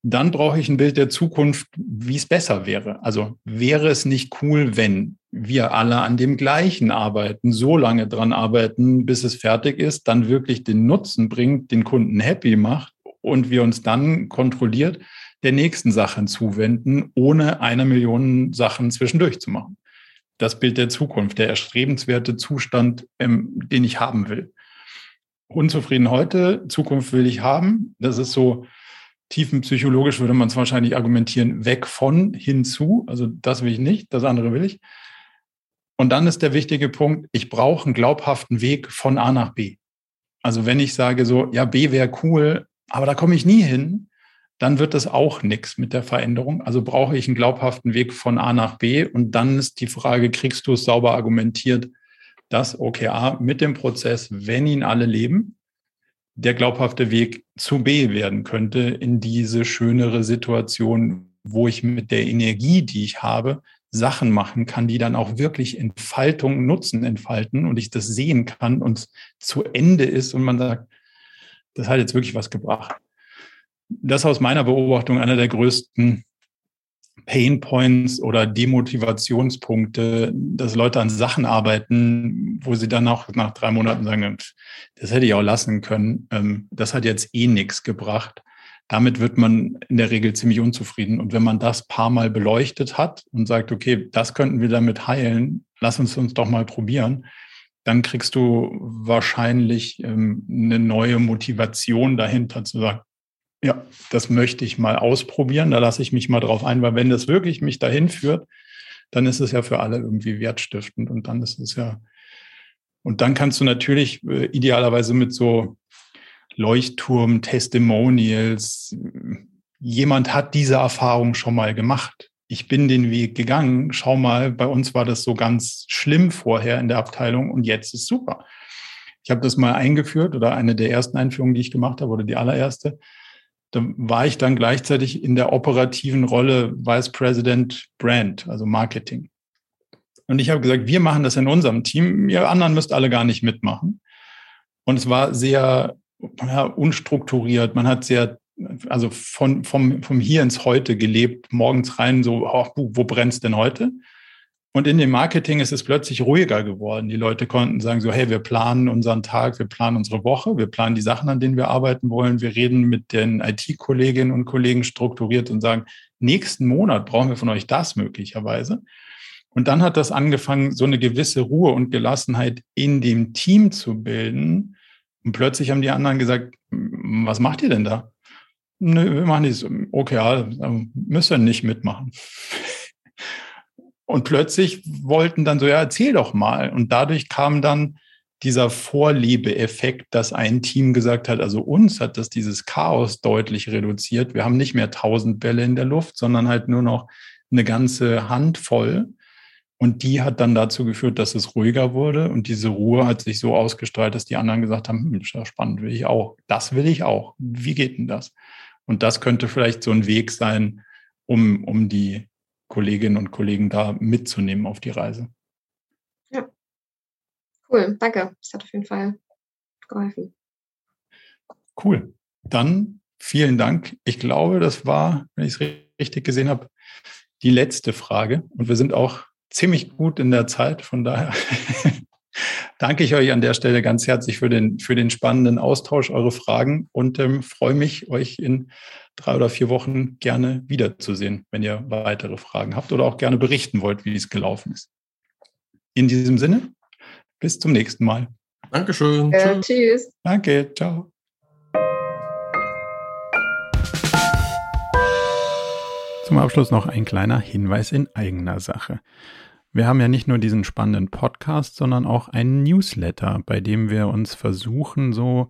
Dann brauche ich ein Bild der Zukunft, wie es besser wäre. Also wäre es nicht cool, wenn wir alle an dem gleichen arbeiten, so lange dran arbeiten, bis es fertig ist, dann wirklich den Nutzen bringt, den Kunden happy macht und wir uns dann kontrolliert der nächsten Sache zuwenden, ohne eine Million Sachen zwischendurch zu machen. Das Bild der Zukunft, der erstrebenswerte Zustand, ähm, den ich haben will unzufrieden heute, Zukunft will ich haben. Das ist so tiefenpsychologisch würde man es wahrscheinlich argumentieren, weg von, hinzu. Also das will ich nicht, das andere will ich. Und dann ist der wichtige Punkt, ich brauche einen glaubhaften Weg von A nach B. Also wenn ich sage so, ja, B wäre cool, aber da komme ich nie hin, dann wird das auch nichts mit der Veränderung. Also brauche ich einen glaubhaften Weg von A nach B. Und dann ist die Frage, kriegst du es sauber argumentiert, dass OKR mit dem Prozess, wenn ihn alle leben, der glaubhafte Weg zu B werden könnte in diese schönere Situation, wo ich mit der Energie, die ich habe, Sachen machen kann, die dann auch wirklich Entfaltung, Nutzen entfalten und ich das sehen kann und zu Ende ist und man sagt, das hat jetzt wirklich was gebracht. Das ist aus meiner Beobachtung einer der größten Pain Points oder Demotivationspunkte, dass Leute an Sachen arbeiten, wo sie dann auch nach drei Monaten sagen, das hätte ich auch lassen können. Ähm, das hat jetzt eh nichts gebracht. Damit wird man in der Regel ziemlich unzufrieden. Und wenn man das paar Mal beleuchtet hat und sagt, okay, das könnten wir damit heilen, lass uns uns doch mal probieren, dann kriegst du wahrscheinlich ähm, eine neue Motivation dahinter zu sagen, ja, das möchte ich mal ausprobieren. Da lasse ich mich mal drauf ein, weil wenn das wirklich mich dahin führt, dann ist es ja für alle irgendwie wertstiftend und dann ist es ja, und dann kannst du natürlich äh, idealerweise mit so Leuchtturm, Testimonials, jemand hat diese Erfahrung schon mal gemacht. Ich bin den Weg gegangen. Schau mal, bei uns war das so ganz schlimm vorher in der Abteilung und jetzt ist super. Ich habe das mal eingeführt oder eine der ersten Einführungen, die ich gemacht habe oder die allererste da war ich dann gleichzeitig in der operativen Rolle Vice President Brand, also Marketing. Und ich habe gesagt, wir machen das in unserem Team, ihr anderen müsst alle gar nicht mitmachen. Und es war sehr ja, unstrukturiert. Man hat sehr, also von, vom, vom Hier ins Heute gelebt, morgens rein so, oh, wo brennt's denn heute? Und in dem Marketing ist es plötzlich ruhiger geworden. Die Leute konnten sagen so, hey, wir planen unseren Tag, wir planen unsere Woche, wir planen die Sachen, an denen wir arbeiten wollen. Wir reden mit den IT-Kolleginnen und Kollegen strukturiert und sagen, nächsten Monat brauchen wir von euch das möglicherweise. Und dann hat das angefangen, so eine gewisse Ruhe und Gelassenheit in dem Team zu bilden. Und plötzlich haben die anderen gesagt, was macht ihr denn da? Nö, wir machen dies. Okay, ja, müsst ihr nicht mitmachen. Und plötzlich wollten dann so, ja, erzähl doch mal. Und dadurch kam dann dieser Vorliebeeffekt, dass ein Team gesagt hat, also uns hat das dieses Chaos deutlich reduziert. Wir haben nicht mehr tausend Bälle in der Luft, sondern halt nur noch eine ganze Handvoll. Und die hat dann dazu geführt, dass es ruhiger wurde. Und diese Ruhe hat sich so ausgestrahlt, dass die anderen gesagt haben, hm, ist spannend, will ich auch. Das will ich auch. Wie geht denn das? Und das könnte vielleicht so ein Weg sein, um, um die Kolleginnen und Kollegen da mitzunehmen auf die Reise. Ja. Cool, danke. Das hat auf jeden Fall geholfen. Cool. Dann vielen Dank. Ich glaube, das war, wenn ich es richtig gesehen habe, die letzte Frage. Und wir sind auch ziemlich gut in der Zeit. Von daher danke ich euch an der Stelle ganz herzlich für den, für den spannenden Austausch, eure Fragen und ähm, freue mich, euch in drei oder vier Wochen gerne wiederzusehen, wenn ihr weitere Fragen habt oder auch gerne berichten wollt, wie es gelaufen ist. In diesem Sinne, bis zum nächsten Mal. Dankeschön. Äh, tschüss. Danke, ciao. Zum Abschluss noch ein kleiner Hinweis in eigener Sache. Wir haben ja nicht nur diesen spannenden Podcast, sondern auch einen Newsletter, bei dem wir uns versuchen, so